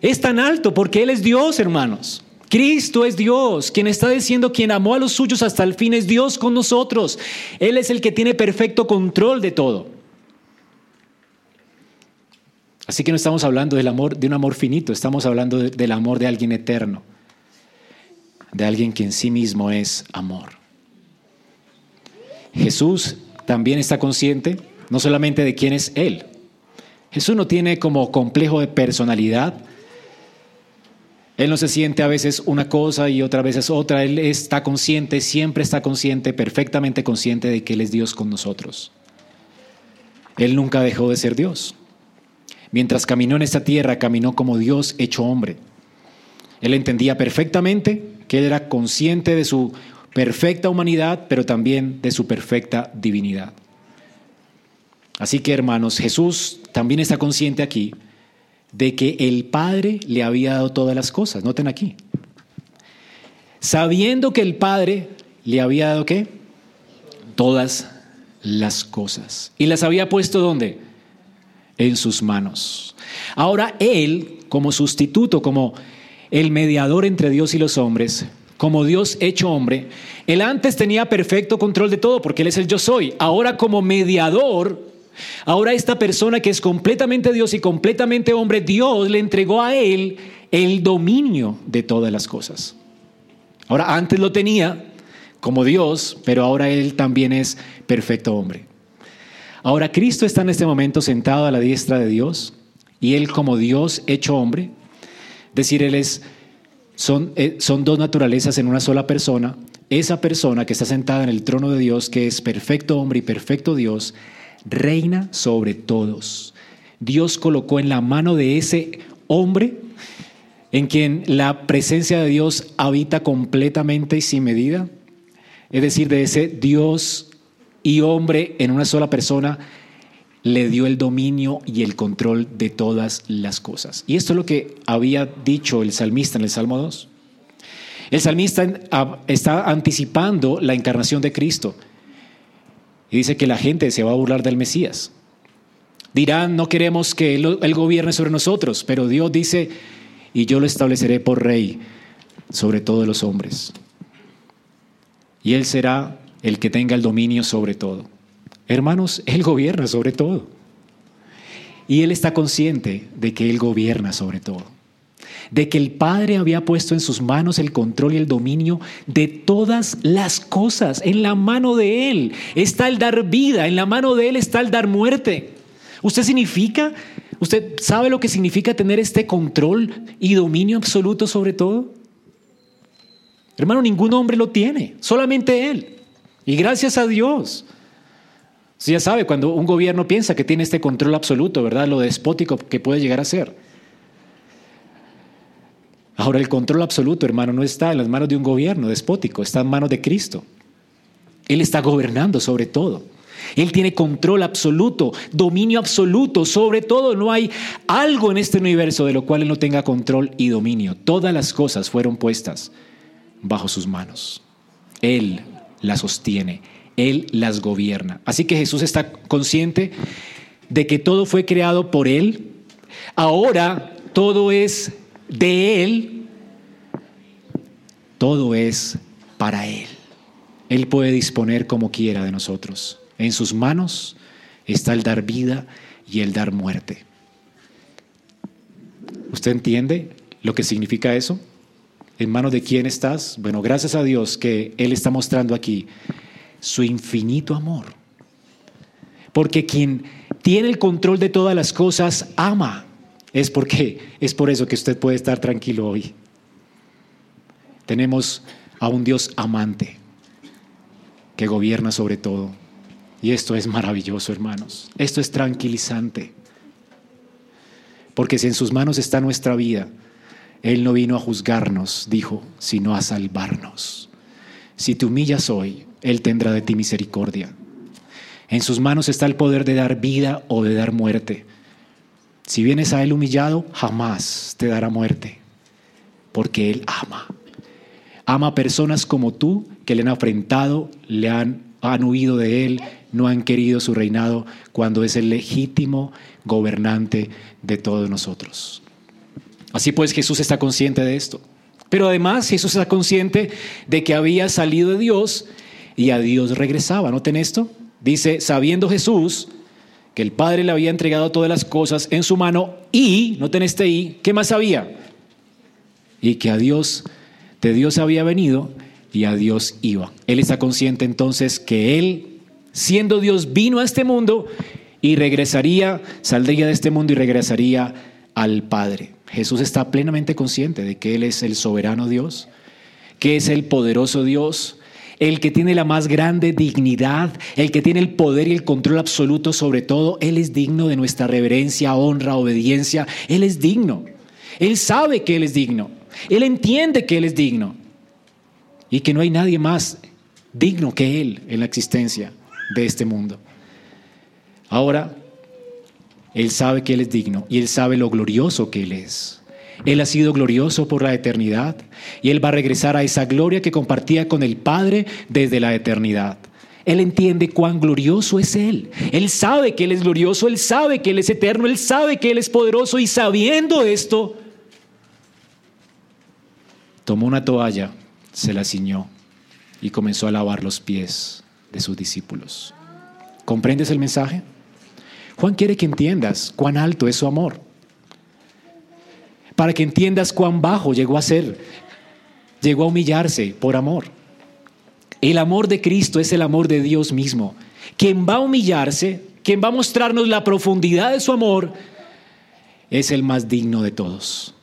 Speaker 1: Es tan alto porque Él es Dios, hermanos. Cristo es Dios, quien está diciendo, quien amó a los suyos hasta el fin es Dios con nosotros. Él es el que tiene perfecto control de todo. Así que no estamos hablando del amor, de un amor finito, estamos hablando del amor de alguien eterno, de alguien que en sí mismo es amor. Jesús también está consciente no solamente de quién es Él. Jesús no tiene como complejo de personalidad. Él no se siente a veces una cosa y otra veces otra. Él está consciente, siempre está consciente, perfectamente consciente de que Él es Dios con nosotros. Él nunca dejó de ser Dios. Mientras caminó en esta tierra, caminó como Dios hecho hombre. Él entendía perfectamente que él era consciente de su perfecta humanidad, pero también de su perfecta divinidad. Así que, hermanos, Jesús también está consciente aquí de que el Padre le había dado todas las cosas. Noten aquí. Sabiendo que el Padre le había dado qué? Todas las cosas. ¿Y las había puesto dónde? en sus manos. Ahora Él, como sustituto, como el mediador entre Dios y los hombres, como Dios hecho hombre, Él antes tenía perfecto control de todo porque Él es el yo soy. Ahora como mediador, ahora esta persona que es completamente Dios y completamente hombre, Dios le entregó a Él el dominio de todas las cosas. Ahora antes lo tenía como Dios, pero ahora Él también es perfecto hombre. Ahora Cristo está en este momento sentado a la diestra de Dios y Él como Dios hecho hombre, decir, Él es, son, eh, son dos naturalezas en una sola persona, esa persona que está sentada en el trono de Dios, que es perfecto hombre y perfecto Dios, reina sobre todos. Dios colocó en la mano de ese hombre en quien la presencia de Dios habita completamente y sin medida, es decir, de ese Dios y hombre en una sola persona, le dio el dominio y el control de todas las cosas. Y esto es lo que había dicho el salmista en el Salmo 2. El salmista está anticipando la encarnación de Cristo y dice que la gente se va a burlar del Mesías. Dirán, no queremos que él, él gobierne sobre nosotros, pero Dios dice, y yo lo estableceré por rey sobre todos los hombres. Y él será el que tenga el dominio sobre todo. Hermanos, Él gobierna sobre todo. Y Él está consciente de que Él gobierna sobre todo. De que el Padre había puesto en sus manos el control y el dominio de todas las cosas. En la mano de Él está el dar vida, en la mano de Él está el dar muerte. ¿Usted significa, usted sabe lo que significa tener este control y dominio absoluto sobre todo? Hermano, ningún hombre lo tiene, solamente Él. Y gracias a Dios. ya sabe, cuando un gobierno piensa que tiene este control absoluto, ¿verdad? Lo despótico que puede llegar a ser. Ahora el control absoluto, hermano, no está en las manos de un gobierno despótico, está en manos de Cristo. Él está gobernando sobre todo. Él tiene control absoluto, dominio absoluto sobre todo. No hay algo en este universo de lo cual Él no tenga control y dominio. Todas las cosas fueron puestas bajo sus manos. Él las sostiene, Él las gobierna. Así que Jesús está consciente de que todo fue creado por Él, ahora todo es de Él, todo es para Él. Él puede disponer como quiera de nosotros. En sus manos está el dar vida, y el dar muerte. ¿Usted entiende lo que significa eso? ¿En manos de quién estás? Bueno, gracias a Dios que Él está mostrando aquí su infinito amor. Porque quien tiene el control de todas las cosas ama. Es porque es por eso que usted puede estar tranquilo hoy. Tenemos a un Dios amante que gobierna sobre todo. Y esto es maravilloso, hermanos. Esto es tranquilizante. Porque si en sus manos está nuestra vida, Él no vino a juzgarnos, dijo, sino a salvarnos. Si te humillas hoy, Él tendrá de ti misericordia. En sus manos está el poder de dar vida o de dar muerte. Si vienes a Él humillado, jamás te dará muerte, porque Él ama. Ama a personas como tú que le han afrentado, le han, han huido de Él, no han querido su reinado, cuando es el legítimo gobernante de todos nosotros. Así pues Jesús está consciente de esto. Pero además Jesús está consciente de que había salido de Dios y a Dios regresaba. ¿Noten esto? Dice, sabiendo Jesús que el Padre le había entregado todas las cosas en su mano y, noten este y, ¿qué más sabía? Y que a Dios, de Dios había venido y a Dios iba. Él está consciente entonces que Él, siendo Dios, vino a este mundo y regresaría, saldría de este mundo y regresaría al Padre. Jesús está plenamente consciente de que Él es el soberano Dios, que es el poderoso Dios, el que tiene la más grande dignidad, el que tiene el poder y el control absoluto sobre todo, Él es digno de nuestra reverencia, honra, obediencia. Él es digno. Él sabe que Él es digno. Él entiende que Él es digno. Y que no hay nadie más digno que Él en la existencia de este mundo. Ahora, Él sabe que Él es digno y Él sabe lo glorioso que Él es. Él ha sido glorioso por la eternidad y Él va a regresar a esa gloria que compartía con el Padre desde la eternidad. Él entiende cuán glorioso es Él. Él sabe que Él es glorioso, Él sabe que Él es eterno, Él sabe que Él es poderoso y sabiendo esto, tomó una toalla, se la ciñó y comenzó a lavar los pies de sus discípulos. ¿Comprendes el mensaje? Juan quiere que entiendas cuán alto es su amor para que entiendas cuán bajo llegó a ser. Llegó a humillarse por amor. El amor de Cristo es el amor de Dios mismo. Quien va a humillarse, quien va a mostrarnos la profundidad de su amor, es el más digno de todos.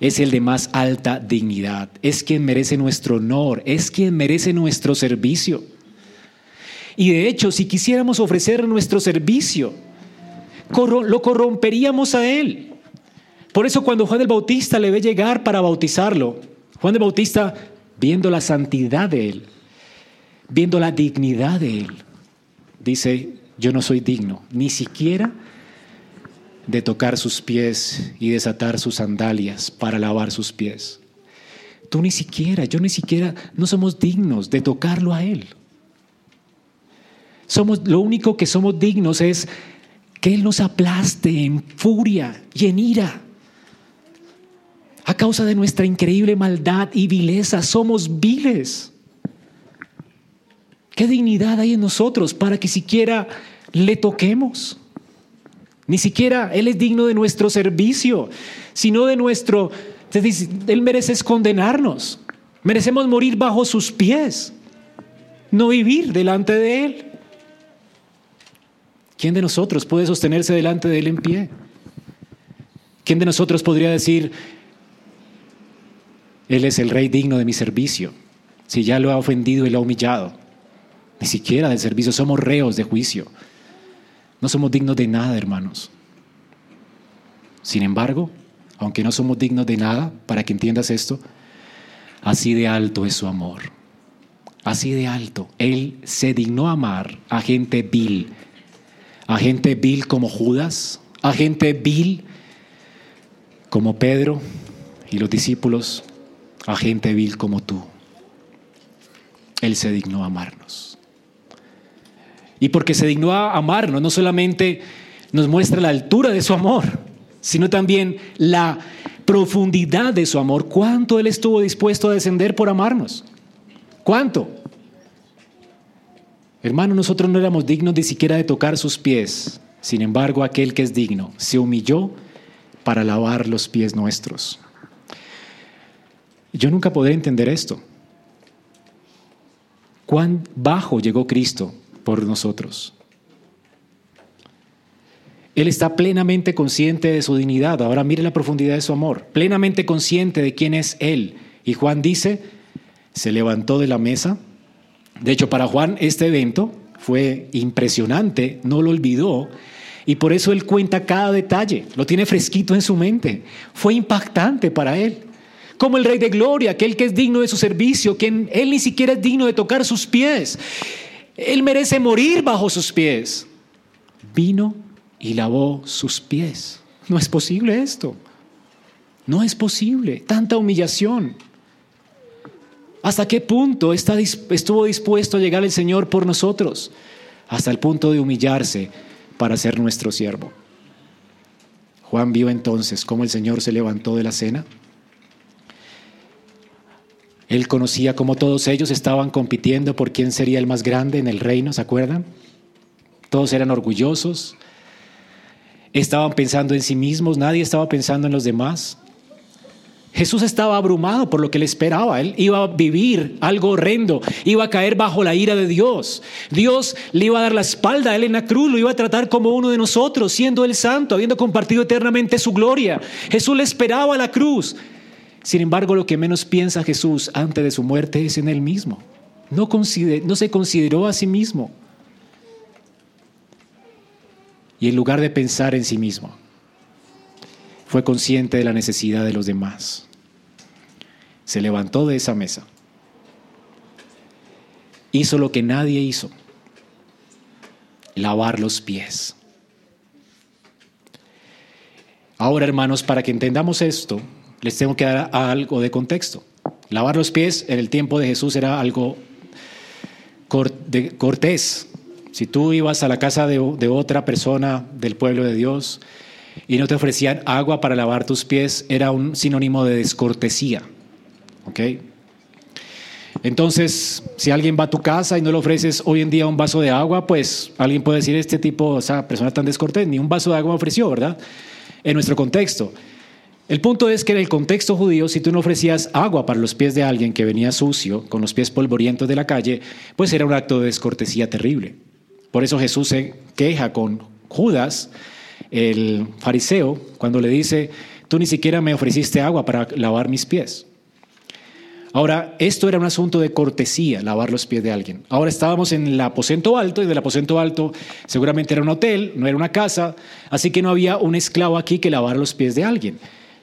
Speaker 1: Es el de más alta dignidad. Es quien merece nuestro honor. Es quien merece nuestro servicio. Y de hecho, si quisiéramos ofrecer nuestro servicio, lo corromperíamos a Él. Por eso cuando Juan el Bautista le ve llegar para bautizarlo, Juan el Bautista, viendo la santidad de él, viendo la dignidad de él, dice, yo no soy digno, ni siquiera de tocar sus pies y desatar sus sandalias para lavar sus pies. Tú ni siquiera, yo ni siquiera, no somos dignos de tocarlo a Él. Somos, lo único que somos dignos es que Él nos aplaste en furia y en ira. A causa de nuestra increíble maldad y vileza somos viles. ¿Qué dignidad hay en nosotros para que siquiera le toquemos? Ni siquiera Él es digno de nuestro servicio, sino de nuestro... Él merece condenarnos. Merecemos morir bajo sus pies, no vivir delante de Él. ¿Quién de nosotros puede sostenerse delante de Él en pie? ¿Quién de nosotros podría decir, él es el rey digno de mi servicio. Si ya lo ha ofendido y lo ha humillado, ni siquiera del servicio, somos reos de juicio. No somos dignos de nada, hermanos. Sin embargo, aunque no somos dignos de nada, para que entiendas esto, así de alto es su amor. Así de alto. Él se dignó amar a gente vil. A gente vil como Judas, a gente vil como Pedro y los discípulos, a gente vil como tú. Él se dignó a amarnos. Y porque se dignó a amarnos, no solamente nos muestra la altura de su amor, sino también la profundidad de su amor. ¿Cuánto Él estuvo dispuesto a descender por amarnos? ¿Cuánto? Hermano, nosotros no éramos dignos ni siquiera de tocar sus pies, Sin embargo, aquel que es digno se humilló para lavar los pies nuestros. Yo nunca podré entender esto. ¿Cuán bajo llegó Cristo por nosotros? Él está plenamente consciente de su dignidad. Ahora mire la profundidad de su amor. Plenamente consciente de quién es Él. Y Juan dice, se levantó de la mesa. De hecho, para Juan este evento fue impresionante, no lo olvidó. Y por eso él cuenta cada detalle, lo tiene fresquito en su mente. Fue impactante para él. Como el Rey de Gloria, aquel que es digno de su servicio, quien él ni siquiera es digno de tocar sus pies. Él merece morir bajo sus pies. Vino y lavó sus pies. No es posible esto. No es posible. Tanta humillación. ¿Hasta qué punto estuvo dispuesto a llegar el Señor por nosotros? Hasta el punto de humillarse para ser nuestro siervo. Juan vio entonces cómo el Señor se levantó de la cena. Él conocía cómo todos ellos estaban compitiendo por quién sería el más grande en el reino, ¿se acuerdan? Todos eran orgullosos, estaban pensando en sí mismos, nadie estaba pensando en los demás. Jesús estaba abrumado por lo que le esperaba. Él iba a vivir algo horrendo, iba a caer bajo la ira de Dios. Dios le iba a dar la espalda a él en la cruz, lo iba a tratar como uno de nosotros, siendo el santo, habiendo compartido eternamente su gloria. Jesús le esperaba a la cruz. Sin embargo, lo que menos piensa Jesús antes de su muerte es en él mismo. No, no se consideró a sí mismo. Y en lugar de pensar en sí mismo, fue consciente de la necesidad de los demás. Se levantó de esa mesa. Hizo lo que nadie hizo. Lavar los pies. Ahora, hermanos, para que entendamos esto, les tengo que dar algo de contexto. Lavar los pies en el tiempo de Jesús era algo cortés. Si tú ibas a la casa de, otra persona del pueblo de Dios, y no te ofrecían agua para lavar tus pies, era un sinónimo de descortesía. ¿Ok? Entonces, si alguien va a tu casa y no le ofreces hoy en día un vaso de agua, pues alguien puede decir, este tipo, esa persona tan descortés, ni un vaso de agua ofreció, ¿verdad? En nuestro contexto. El punto es que en el contexto judío, si tú no ofrecías agua para los pies de alguien que venía sucio, con los pies polvorientos de la calle, pues era un acto de descortesía terrible. Por eso Jesús se queja con Judas el fariseo cuando le dice, tú ni siquiera me ofreciste agua para lavar mis pies. Ahora, esto era un asunto de cortesía, lavar los pies de alguien. Ahora estábamos en el aposento alto y del aposento alto seguramente era un hotel, no era una casa, así que no había un esclavo aquí que lavar los pies de alguien.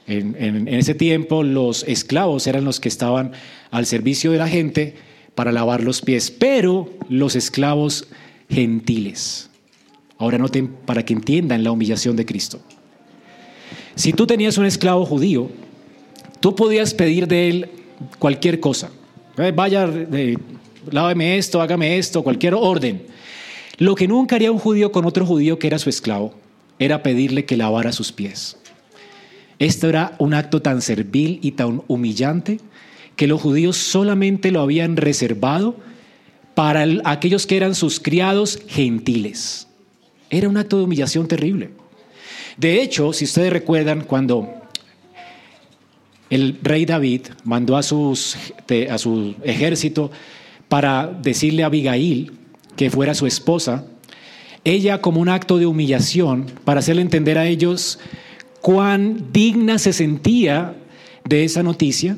Speaker 1: En, ese tiempo los esclavos eran los que estaban al servicio de la gente para lavar los pies, pero los esclavos gentiles. Ahora noten para que entiendan la humillación de Cristo. Si tú tenías un esclavo judío, tú podías pedir de él cualquier cosa. Eh, vaya, eh, esto, hágame esto, cualquier orden. Lo que nunca haría un judío con otro judío que era su esclavo era pedirle que lavara sus pies. Esto era un acto tan servil y tan humillante que los judíos solamente lo habían reservado para aquellos que eran sus criados gentiles. Era un acto de humillación terrible. De hecho, si ustedes recuerdan cuando el rey David mandó a, a su ejército para decirle a Abigail que fuera su esposa, ella como un acto de humillación, para hacerle entender a ellos cuán digna se sentía de esa noticia,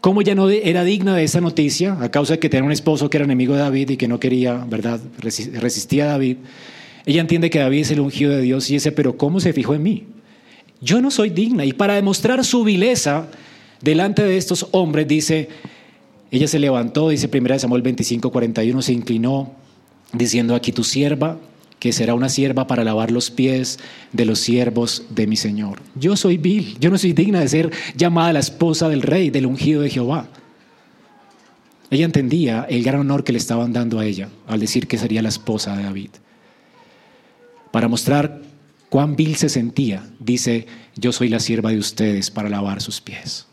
Speaker 1: cómo ya no era digna de esa noticia, a causa de que tenía un esposo que era enemigo de David y que no quería, ¿verdad?, resistía a David. Ella entiende que David es el ungido de Dios y dice, pero ¿cómo se fijó en mí? Yo no soy digna. Y para demostrar su vileza delante de estos hombres, dice, ella se levantó, dice 1 Samuel 25, 41, se inclinó diciendo, aquí tu sierva, que será una sierva para lavar los pies de los siervos de mi Señor. Yo soy vil, yo no soy digna de ser llamada la esposa del rey, del ungido de Jehová. Ella entendía el gran honor que le estaban dando a ella al decir que sería la esposa de David. Para mostrar cuán vil se sentía, dice, yo soy la sierva de ustedes para lavar sus pies.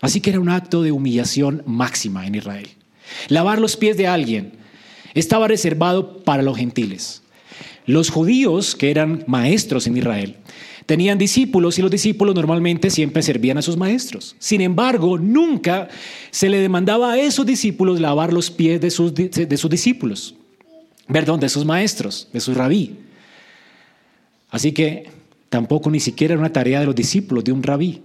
Speaker 1: Así que era un acto de humillación máxima en Israel. Lavar los pies de alguien estaba reservado para los gentiles. Los judíos, que eran maestros en Israel, tenían discípulos y los discípulos normalmente siempre servían a sus maestros. Sin embargo, nunca se le demandaba a esos discípulos lavar los pies de sus, de sus discípulos, perdón, de sus maestros, de su rabí. Así que tampoco ni siquiera era una tarea de los discípulos, de un rabí.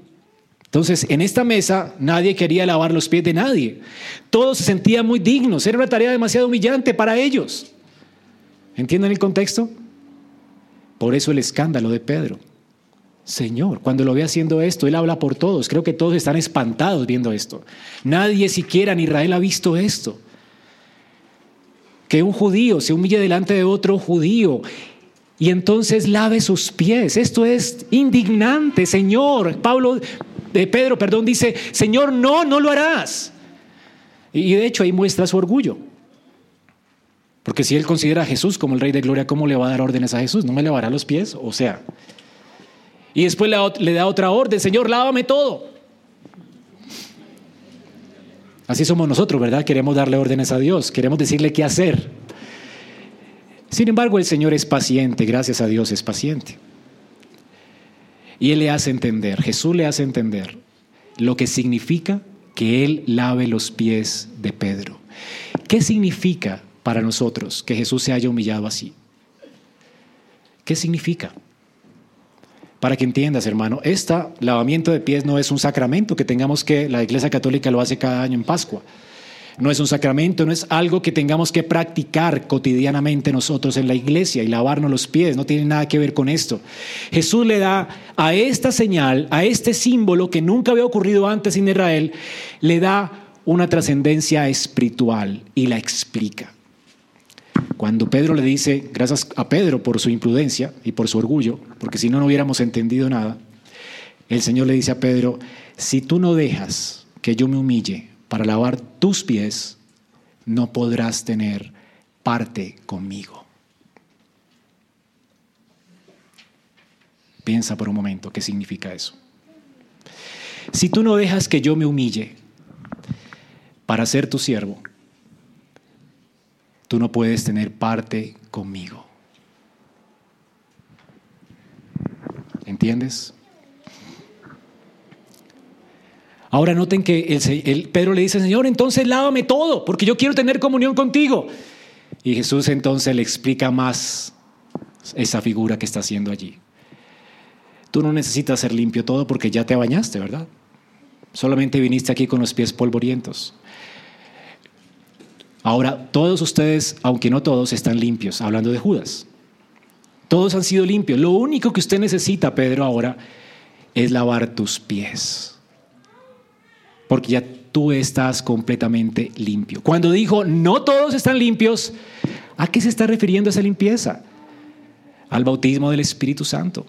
Speaker 1: Entonces, en esta mesa nadie quería lavar los pies de nadie. Todos se sentían muy dignos. Era una tarea demasiado humillante para ellos. ¿Entienden el contexto? Por eso el escándalo de Pedro. Señor, cuando lo ve haciendo esto, Él habla por todos. Creo que todos están espantados viendo esto. Nadie siquiera en Israel ha visto esto. Que un judío se humille delante de otro judío y entonces lave sus pies. Esto es indignante, Señor. Pablo, de Pedro, perdón, dice, Señor, no, no lo harás. Y de hecho ahí muestra su orgullo. Porque si él considera a Jesús como el Rey de Gloria, ¿cómo le va a dar órdenes a Jesús? ¿No me lavará los pies? O sea. Y después le da otra orden, Señor, lávame todo. Así somos nosotros, ¿verdad? Queremos darle órdenes a Dios, queremos decirle qué hacer. Sin embargo, el Señor es paciente, gracias a Dios es paciente. Y Él le hace entender, Jesús le hace entender lo que significa que Él lave los pies de Pedro. ¿Qué significa para nosotros que Jesús se haya humillado así. ¿Qué significa? Para que entiendas, hermano, este lavamiento de pies no es un sacramento que tengamos que, la Iglesia Católica lo hace cada año en Pascua. No es un sacramento, no es algo que tengamos que practicar cotidianamente nosotros en la iglesia y lavarnos los pies, no tiene nada que ver con esto. Jesús le da a esta señal, a este símbolo que nunca había ocurrido antes en Israel, le da una trascendencia espiritual y la explica. Cuando Pedro le dice, gracias a Pedro por su imprudencia y por su orgullo, porque si no, no hubiéramos entendido nada, el Señor le dice a Pedro, si tú no dejas que yo me humille para lavar tus pies, no podrás tener parte conmigo. Piensa por un momento qué significa eso. Si tú no dejas que yo me humille para ser tu siervo, tú no puedes tener parte conmigo. ¿Entiendes? Ahora noten que el, Pedro le dice, Señor, entonces lávame todo, porque yo quiero tener comunión contigo. Y Jesús entonces le explica más esa figura que está haciendo allí. Tú no necesitas ser limpio todo porque ya te bañaste, ¿verdad? Solamente viniste aquí con los pies polvorientos. Ahora, todos ustedes, aunque no todos, están limpios, hablando de Judas. Todos han sido limpios. Lo único que usted necesita, Pedro, ahora es lavar tus pies. Porque ya tú estás completamente limpio. Cuando dijo, no todos están limpios, ¿a qué se está refiriendo esa limpieza? Al bautismo del Espíritu Santo.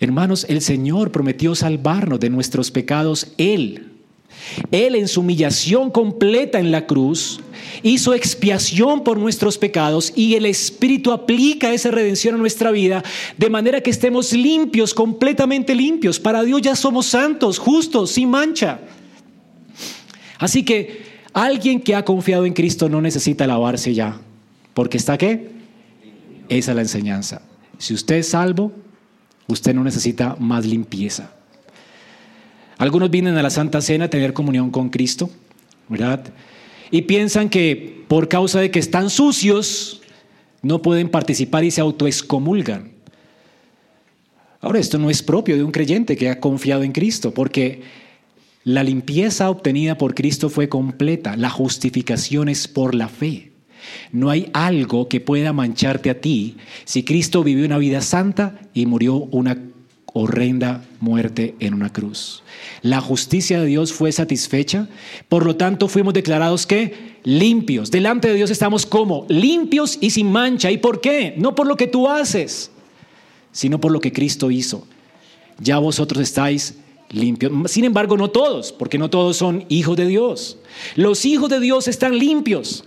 Speaker 1: Hermanos, el Señor prometió salvarnos de nuestros pecados. Él él en su humillación completa en la cruz hizo expiación por nuestros pecados y el Espíritu aplica esa redención a nuestra vida de manera que estemos limpios, completamente limpios. Para Dios ya somos santos, justos, sin mancha. Así que alguien que ha confiado en Cristo no necesita lavarse ya, porque está qué? Esa es la enseñanza. Si usted es salvo, usted no necesita más limpieza. Algunos vienen a la Santa Cena a tener comunión con Cristo, ¿verdad? Y piensan que por causa de que están sucios, no pueden participar y se autoexcomulgan. Ahora, esto no es propio de un creyente que ha confiado en Cristo, porque la limpieza obtenida por Cristo fue completa, la justificación es por la fe. No hay algo que pueda mancharte a ti si Cristo vivió una vida santa y murió una horrenda muerte en una cruz. La justicia de Dios fue satisfecha, por lo tanto fuimos declarados que limpios. Delante de Dios estamos como limpios y sin mancha. ¿Y por qué? No por lo que tú haces, sino por lo que Cristo hizo. Ya vosotros estáis limpios. Sin embargo, no todos, porque no todos son hijos de Dios. Los hijos de Dios están limpios.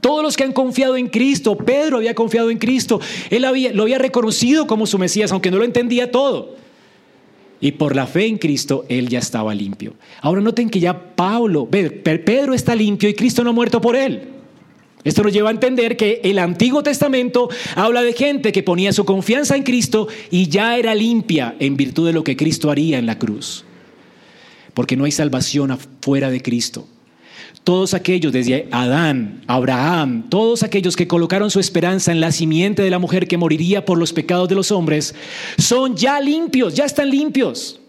Speaker 1: Todos los que han confiado en Cristo, Pedro había confiado en Cristo, él había, lo había reconocido como su Mesías, aunque no lo entendía todo. Y por la fe en Cristo, él ya estaba limpio. Ahora noten que ya Pablo, Pedro está limpio y Cristo no ha muerto por él. Esto nos lleva a entender que el Antiguo Testamento habla de gente que ponía su confianza en Cristo y ya era limpia en virtud de lo que Cristo haría en la cruz. Porque no hay salvación afuera de Cristo. Todos aquellos, desde Adán, Abraham, todos aquellos que colocaron su esperanza en la simiente de la mujer que moriría por los pecados de los hombres, son ya limpios, ya están limpios.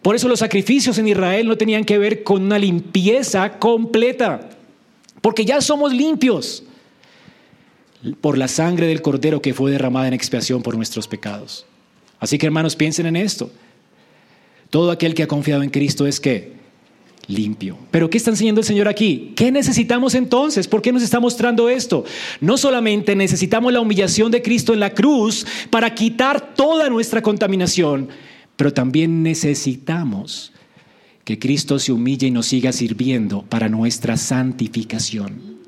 Speaker 1: Por eso los sacrificios en Israel no tenían que ver con una limpieza completa porque ya somos limpios por la sangre del cordero que fue derramada en expiación por nuestros pecados. Así que hermanos, piensen en esto. Todo aquel que ha confiado en Cristo es que limpio. Pero ¿qué está enseñando el Señor aquí? ¿Qué necesitamos entonces? ¿Por qué nos está mostrando esto? No solamente necesitamos la humillación de Cristo en la cruz para quitar toda nuestra contaminación, pero también necesitamos que Cristo se humille y nos siga sirviendo para nuestra santificación.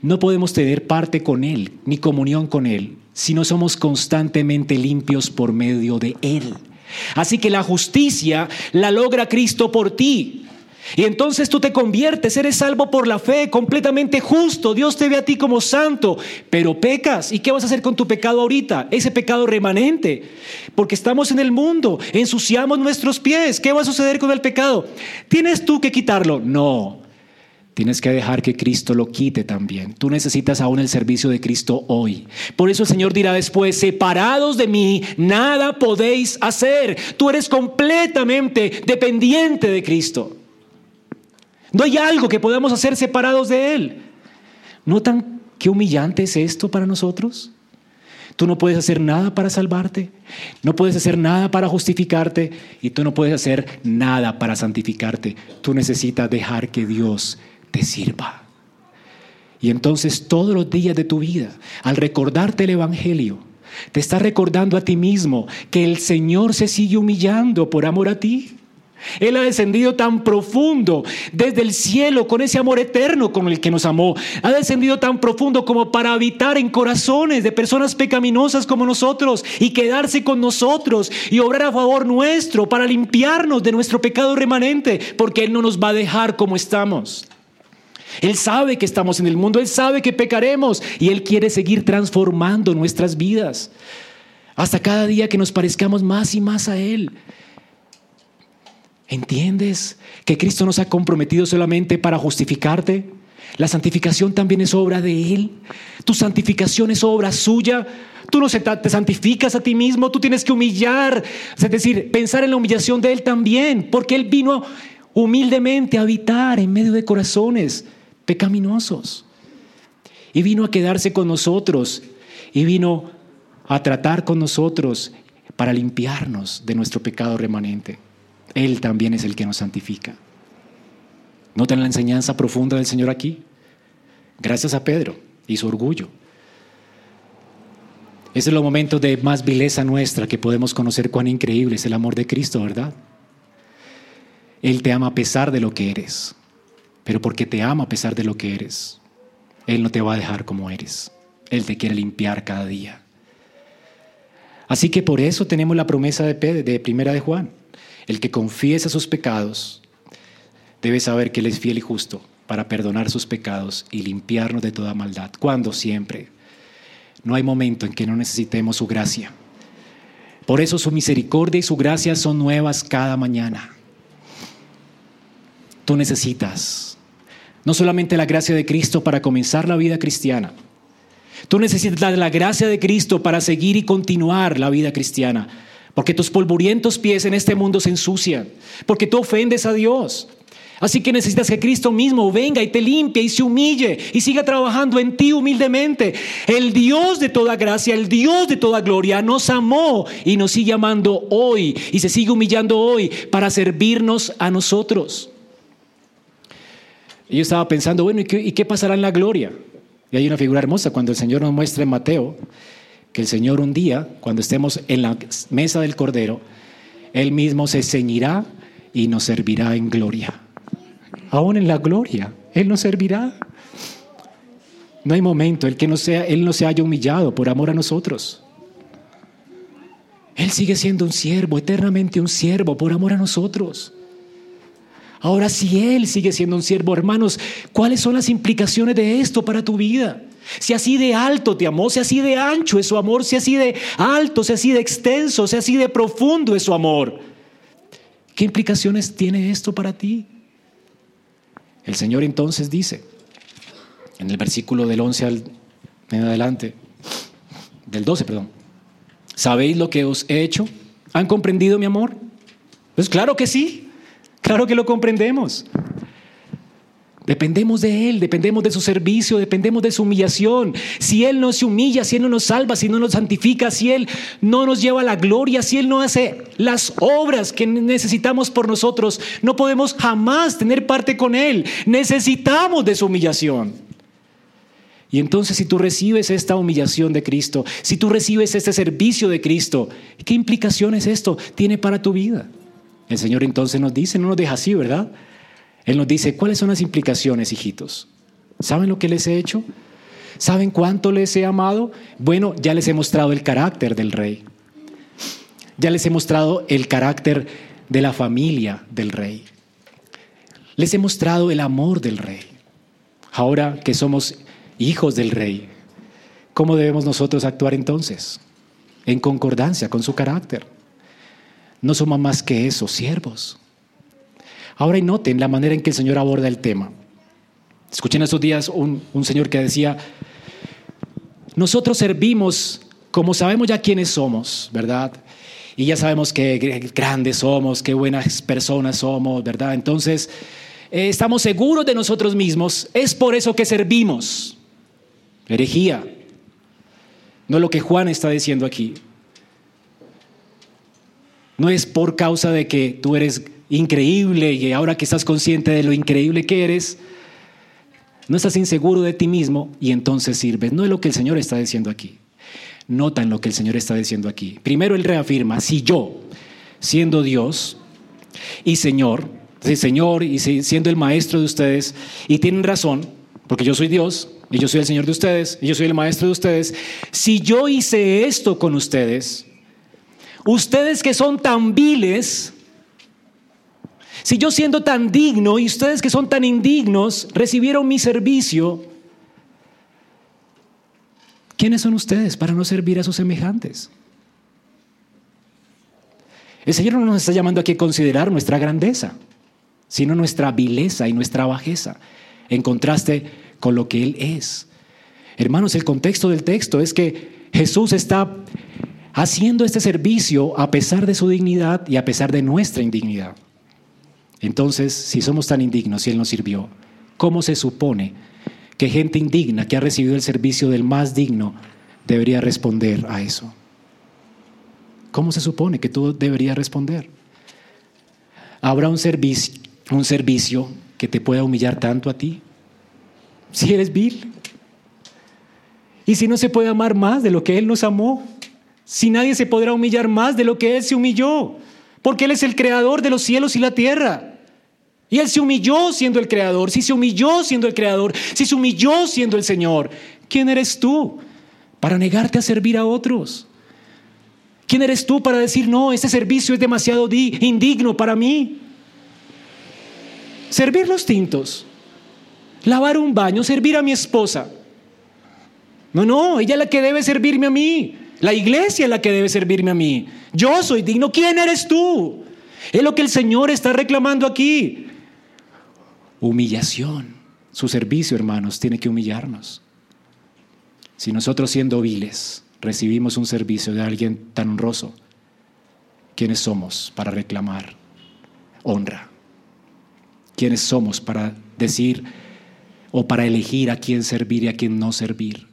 Speaker 1: No podemos tener parte con Él ni comunión con Él si no somos constantemente limpios por medio de Él. Así que la justicia la logra Cristo por ti. Y entonces tú te conviertes, eres salvo por la fe, completamente justo. Dios te ve a ti como santo, pero pecas. ¿Y qué vas a hacer con tu pecado ahorita? Ese pecado remanente. Porque estamos en el mundo, ensuciamos nuestros pies. ¿Qué va a suceder con el pecado? ¿Tienes tú que quitarlo? No. Tienes que dejar que Cristo lo quite también. Tú necesitas aún el servicio de Cristo hoy. Por eso el Señor dirá después, separados de mí, nada podéis hacer. Tú eres completamente dependiente de Cristo. No hay algo que podamos hacer separados de Él. ¿Notan qué humillante es esto para nosotros? Tú no puedes hacer nada para salvarte, no puedes hacer nada para justificarte y tú no puedes hacer nada para santificarte. Tú necesitas dejar que Dios te sirva. Y entonces todos los días de tu vida, al recordarte el Evangelio, te está recordando a ti mismo que el Señor se sigue humillando por amor a ti. Él ha descendido tan profundo desde el cielo con ese amor eterno con el que nos amó. Ha descendido tan profundo como para habitar en corazones de personas pecaminosas como nosotros y quedarse con nosotros y obrar a favor nuestro para limpiarnos de nuestro pecado remanente, porque Él no nos va a dejar como estamos. Él sabe que estamos en el mundo, Él sabe que pecaremos y Él quiere seguir transformando nuestras vidas hasta cada día que nos parezcamos más y más a Él. ¿Entiendes que Cristo nos ha comprometido solamente para justificarte? La santificación también es obra de Él. Tu santificación es obra suya. Tú no te santificas a ti mismo, tú tienes que humillar, es decir, pensar en la humillación de Él también, porque Él vino humildemente a habitar en medio de corazones pecaminosos. Y vino a quedarse con nosotros y vino a tratar con nosotros para limpiarnos de nuestro pecado remanente. Él también es el que nos santifica. ¿Notan la enseñanza profunda del Señor aquí? Gracias a Pedro y su orgullo. Ese es el momento de más vileza nuestra que podemos conocer cuán increíble es el amor de Cristo, ¿verdad? Él te ama a pesar de lo que eres, pero porque te ama a pesar de lo que eres, Él no te va a dejar como eres. Él te quiere limpiar cada día. Así que por eso tenemos la promesa de, Pedro, de Primera de Juan. El que confiesa sus pecados debe saber que Él es fiel y justo para perdonar sus pecados y limpiarnos de toda maldad. ¿Cuándo? Siempre. No hay momento en que no necesitemos su gracia. Por eso su misericordia y su gracia son nuevas cada mañana. Tú necesitas no solamente la gracia de Cristo para comenzar la vida cristiana, tú necesitas la gracia de Cristo para seguir y continuar la vida cristiana porque tus polvorientos pies en este mundo se ensucian, porque tú ofendes a Dios. Así que necesitas que Cristo mismo venga y te limpie y se humille y siga trabajando en ti humildemente. El Dios de toda gracia, el Dios de toda gloria nos amó y nos sigue amando hoy y se sigue humillando hoy para servirnos a nosotros. Y yo estaba pensando, bueno, ¿y qué, ¿y qué pasará en la gloria? Y hay una figura hermosa cuando el Señor nos muestra en Mateo que el Señor un día, cuando estemos en la mesa del Cordero, Él mismo se ceñirá y nos servirá en gloria. Aún en la gloria, Él nos servirá. No hay momento el que no sea, Él no se haya humillado por amor a nosotros. Él sigue siendo un siervo, eternamente un siervo, por amor a nosotros. Ahora, si Él sigue siendo un siervo, hermanos, ¿cuáles son las implicaciones de esto para tu vida? Si así de alto te amó, si así de ancho es su amor, si así de alto, si así de extenso, si así de profundo es su amor. ¿Qué implicaciones tiene esto para ti? El Señor entonces dice, en el versículo del 11 al, en adelante, del 12, perdón, ¿sabéis lo que os he hecho? ¿Han comprendido mi amor? Pues claro que sí, claro que lo comprendemos. Dependemos de Él, dependemos de su servicio, dependemos de su humillación. Si Él no se humilla, si Él no nos salva, si no nos santifica, si Él no nos lleva a la gloria, si Él no hace las obras que necesitamos por nosotros, no podemos jamás tener parte con Él. Necesitamos de su humillación. Y entonces si tú recibes esta humillación de Cristo, si tú recibes este servicio de Cristo, ¿qué implicaciones esto tiene para tu vida? El Señor entonces nos dice, no nos deja así, ¿verdad? Él nos dice, ¿cuáles son las implicaciones, hijitos? ¿Saben lo que les he hecho? ¿Saben cuánto les he amado? Bueno, ya les he mostrado el carácter del rey. Ya les he mostrado el carácter de la familia del rey. Les he mostrado el amor del rey. Ahora que somos hijos del rey, ¿cómo debemos nosotros actuar entonces? En concordancia con su carácter. No somos más que eso, siervos. Ahora y noten la manera en que el Señor aborda el tema. Escuché en estos días un, un señor que decía, nosotros servimos como sabemos ya quiénes somos, ¿verdad? Y ya sabemos qué grandes somos, qué buenas personas somos, ¿verdad? Entonces, eh, estamos seguros de nosotros mismos, es por eso que servimos. Herejía. No es lo que Juan está diciendo aquí. No es por causa de que tú eres increíble y ahora que estás consciente de lo increíble que eres, no estás inseguro de ti mismo y entonces sirves. No es lo que el Señor está diciendo aquí. Notan lo que el Señor está diciendo aquí. Primero Él reafirma, si yo, siendo Dios y Señor, Señor y siendo el maestro de ustedes, y tienen razón, porque yo soy Dios y yo soy el Señor de ustedes y yo soy el maestro de ustedes, si yo hice esto con ustedes, ustedes que son tan viles, si yo siendo tan digno y ustedes que son tan indignos recibieron mi servicio, ¿quiénes son ustedes para no servir a sus semejantes? El Señor no nos está llamando aquí a considerar nuestra grandeza, sino nuestra vileza y nuestra bajeza, en contraste con lo que Él es. Hermanos, el contexto del texto es que Jesús está haciendo este servicio a pesar de su dignidad y a pesar de nuestra indignidad. Entonces, si somos tan indignos y Él nos sirvió, ¿cómo se supone que gente indigna que ha recibido el servicio del más digno debería responder a eso? ¿Cómo se supone que tú deberías responder? ¿Habrá un servicio, un servicio que te pueda humillar tanto a ti? Si eres vil. Y si no se puede amar más de lo que Él nos amó. Si nadie se podrá humillar más de lo que Él se humilló porque Él es el creador de los cielos y la tierra. Y Él se humilló siendo el creador, si se humilló siendo el creador, si se humilló siendo el Señor, ¿quién eres tú para negarte a servir a otros? ¿Quién eres tú para decir, no, este servicio es demasiado indigno para mí? Servir los tintos, lavar un baño, servir a mi esposa. No, no, ella es la que debe servirme a mí. La iglesia es la que debe servirme a mí. Yo soy digno. ¿Quién eres tú? Es lo que el Señor está reclamando aquí. Humillación. Su servicio, hermanos, tiene que humillarnos. Si nosotros siendo viles recibimos un servicio de alguien tan honroso, ¿quiénes somos para reclamar honra? ¿Quiénes somos para decir o para elegir a quién servir y a quién no servir?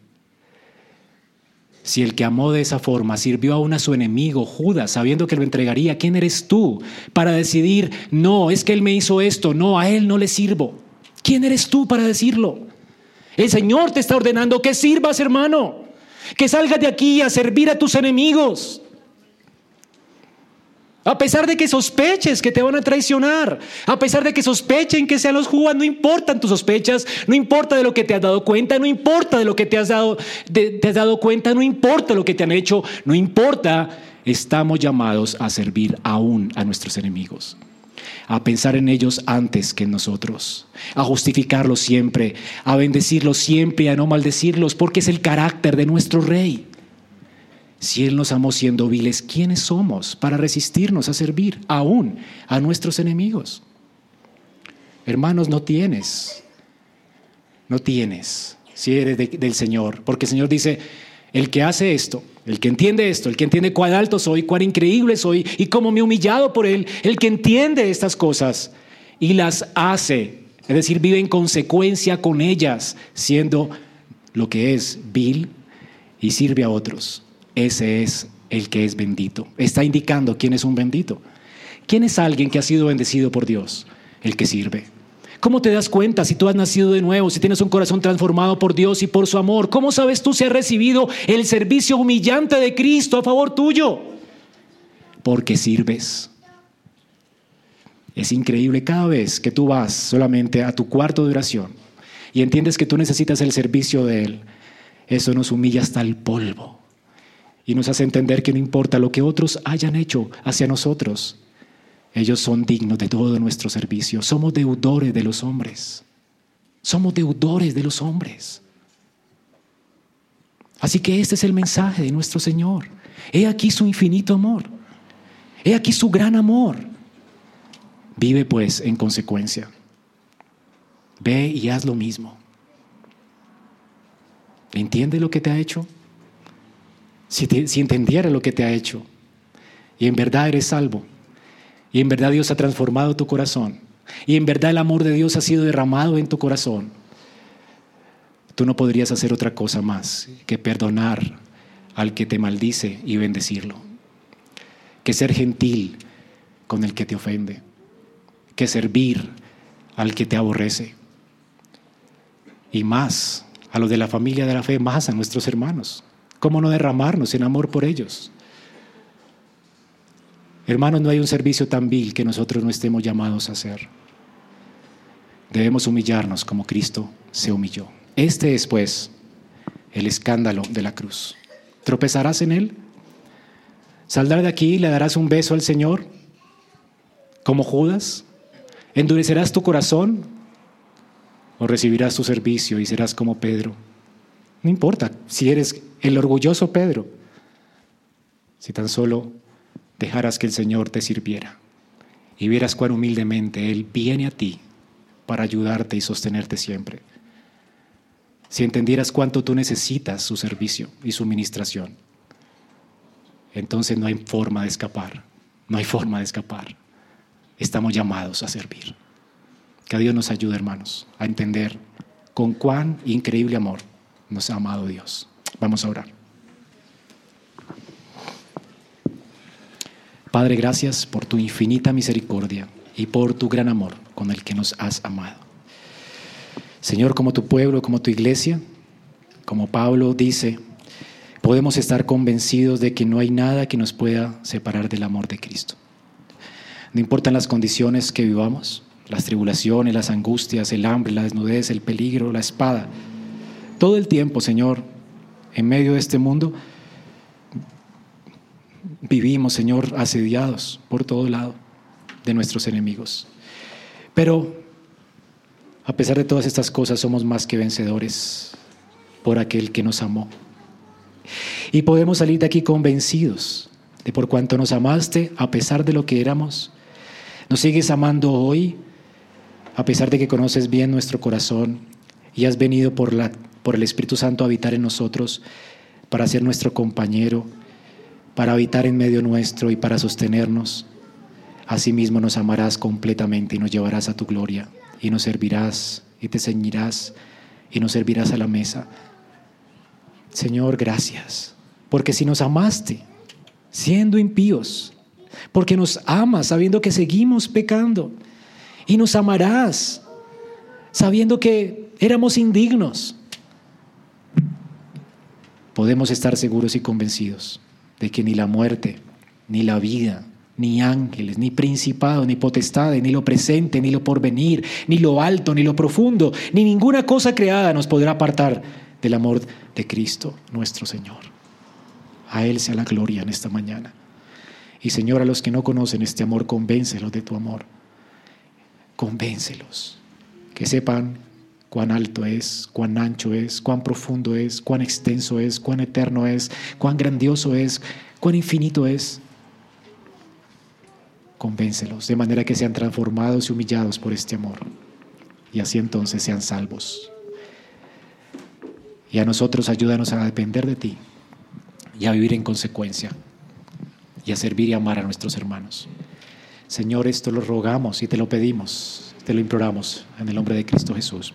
Speaker 1: Si el que amó de esa forma sirvió aún a su enemigo, Judas, sabiendo que lo entregaría, ¿quién eres tú para decidir, no, es que él me hizo esto, no, a él no le sirvo? ¿Quién eres tú para decirlo? El Señor te está ordenando que sirvas, hermano, que salgas de aquí a servir a tus enemigos. A pesar de que sospeches que te van a traicionar, a pesar de que sospechen que sean los Judas, no importan tus sospechas, no importa de lo que te has dado cuenta, no importa de lo que te has dado, te has dado cuenta, no importa lo que te han hecho, no importa, estamos llamados a servir aún a nuestros enemigos. a pensar en ellos antes que en nosotros, a justificarlos siempre, a bendecirlos siempre a no maldecirlos, porque es el carácter de nuestro Rey. Si Él nos amó siendo viles, ¿quiénes somos para resistirnos a servir aún a nuestros enemigos? Hermanos, no tienes, no tienes, si eres del Señor, porque el Señor dice, el que hace esto, el que entiende esto, el que entiende cuán alto soy, cuán increíble soy y cómo me he humillado por Él, el que entiende estas cosas y las hace, es decir, vive en consecuencia con ellas, siendo lo que es vil y sirve a otros. Ese es el que es bendito. Está indicando quién es un bendito. ¿Quién es alguien que ha sido bendecido por Dios? El que sirve. ¿Cómo te das cuenta si tú has nacido de nuevo, si tienes un corazón transformado por Dios y por su amor? ¿Cómo sabes tú si has recibido el servicio humillante de Cristo a favor tuyo? Porque sirves. Es increíble cada vez que tú vas solamente a tu cuarto de oración y entiendes que tú necesitas el servicio de Él. Eso nos humilla hasta el polvo y nos hace entender que no importa lo que otros hayan hecho hacia nosotros, ellos son dignos de todo nuestro servicio. Somos deudores de los hombres. Somos deudores de los hombres. Así que este es el mensaje de nuestro Señor. He aquí su infinito amor. He aquí su gran amor. Vive pues en consecuencia. Ve y haz lo mismo. ¿Entiende lo que te ha hecho? Si, si entendiera lo que te ha hecho y en verdad eres salvo, y en verdad Dios ha transformado tu corazón. Y en verdad el amor de Dios ha sido derramado en tu corazón. Tú no podrías hacer otra cosa más que perdonar al que te maldice y bendecirlo. Que ser gentil con el que te ofende. Que servir al que te aborrece. Y más a los de la familia de la fe, más a nuestros hermanos. ¿Cómo no derramarnos en amor por ellos? Hermanos, no hay un servicio tan vil que nosotros no estemos llamados a hacer. Debemos humillarnos como Cristo se humilló. Este es, pues, el escándalo de la cruz. ¿Tropezarás en él? ¿Saldrás de aquí y le darás un beso al Señor? ¿Como Judas? ¿Endurecerás tu corazón? ¿O recibirás tu servicio y serás como Pedro? No importa si eres el orgulloso Pedro, si tan solo dejarás que el Señor te sirviera y vieras cuán humildemente Él viene a ti para ayudarte y sostenerte siempre. Si entendieras cuánto tú necesitas su servicio y su ministración, entonces no hay forma de escapar, no hay forma de escapar. Estamos llamados a servir. Que Dios nos ayude, hermanos, a entender con cuán increíble amor nos ha amado Dios. Vamos a orar. Padre, gracias por tu infinita misericordia y por tu gran amor con el que nos has amado. Señor, como tu pueblo, como tu iglesia, como Pablo dice, podemos estar convencidos de que no hay nada que nos pueda separar del amor de Cristo. No importan las condiciones que vivamos, las tribulaciones, las angustias, el hambre, la desnudez, el peligro, la espada. Todo el tiempo, Señor, en medio de este mundo, vivimos, Señor, asediados por todo lado de nuestros enemigos. Pero a pesar de todas estas cosas, somos más que vencedores por aquel que nos amó. Y podemos salir de aquí convencidos de por cuanto nos amaste, a pesar de lo que éramos, nos sigues amando hoy, a pesar de que conoces bien nuestro corazón y has venido por, la, por el Espíritu Santo habitar en nosotros para ser nuestro compañero, para habitar en medio nuestro y para sostenernos. Asimismo nos amarás completamente y nos llevarás a tu gloria y nos servirás y te ceñirás y nos servirás a la mesa. Señor, gracias, porque si nos amaste, siendo impíos, porque nos amas sabiendo que seguimos pecando, y nos amarás sabiendo que éramos indignos, podemos estar seguros y convencidos de que ni la muerte, ni la vida, ni ángeles, ni principados, ni potestades, ni lo presente, ni lo porvenir, ni lo alto, ni lo profundo, ni ninguna cosa creada nos podrá apartar del amor de Cristo nuestro Señor. A Él sea la gloria en esta mañana. Y Señor, a los que no conocen este amor, convéncelos de tu amor. Convéncelos. Que sepan cuán alto es, cuán ancho es, cuán profundo es, cuán extenso es, cuán eterno es, cuán grandioso es, cuán infinito es. Convéncelos de manera que sean transformados y humillados por este amor. Y así entonces sean salvos. Y a nosotros ayúdanos a depender de ti y a vivir en consecuencia y a servir y amar a nuestros hermanos. Señor, esto lo rogamos y te lo pedimos, te lo imploramos en el nombre de Cristo Jesús.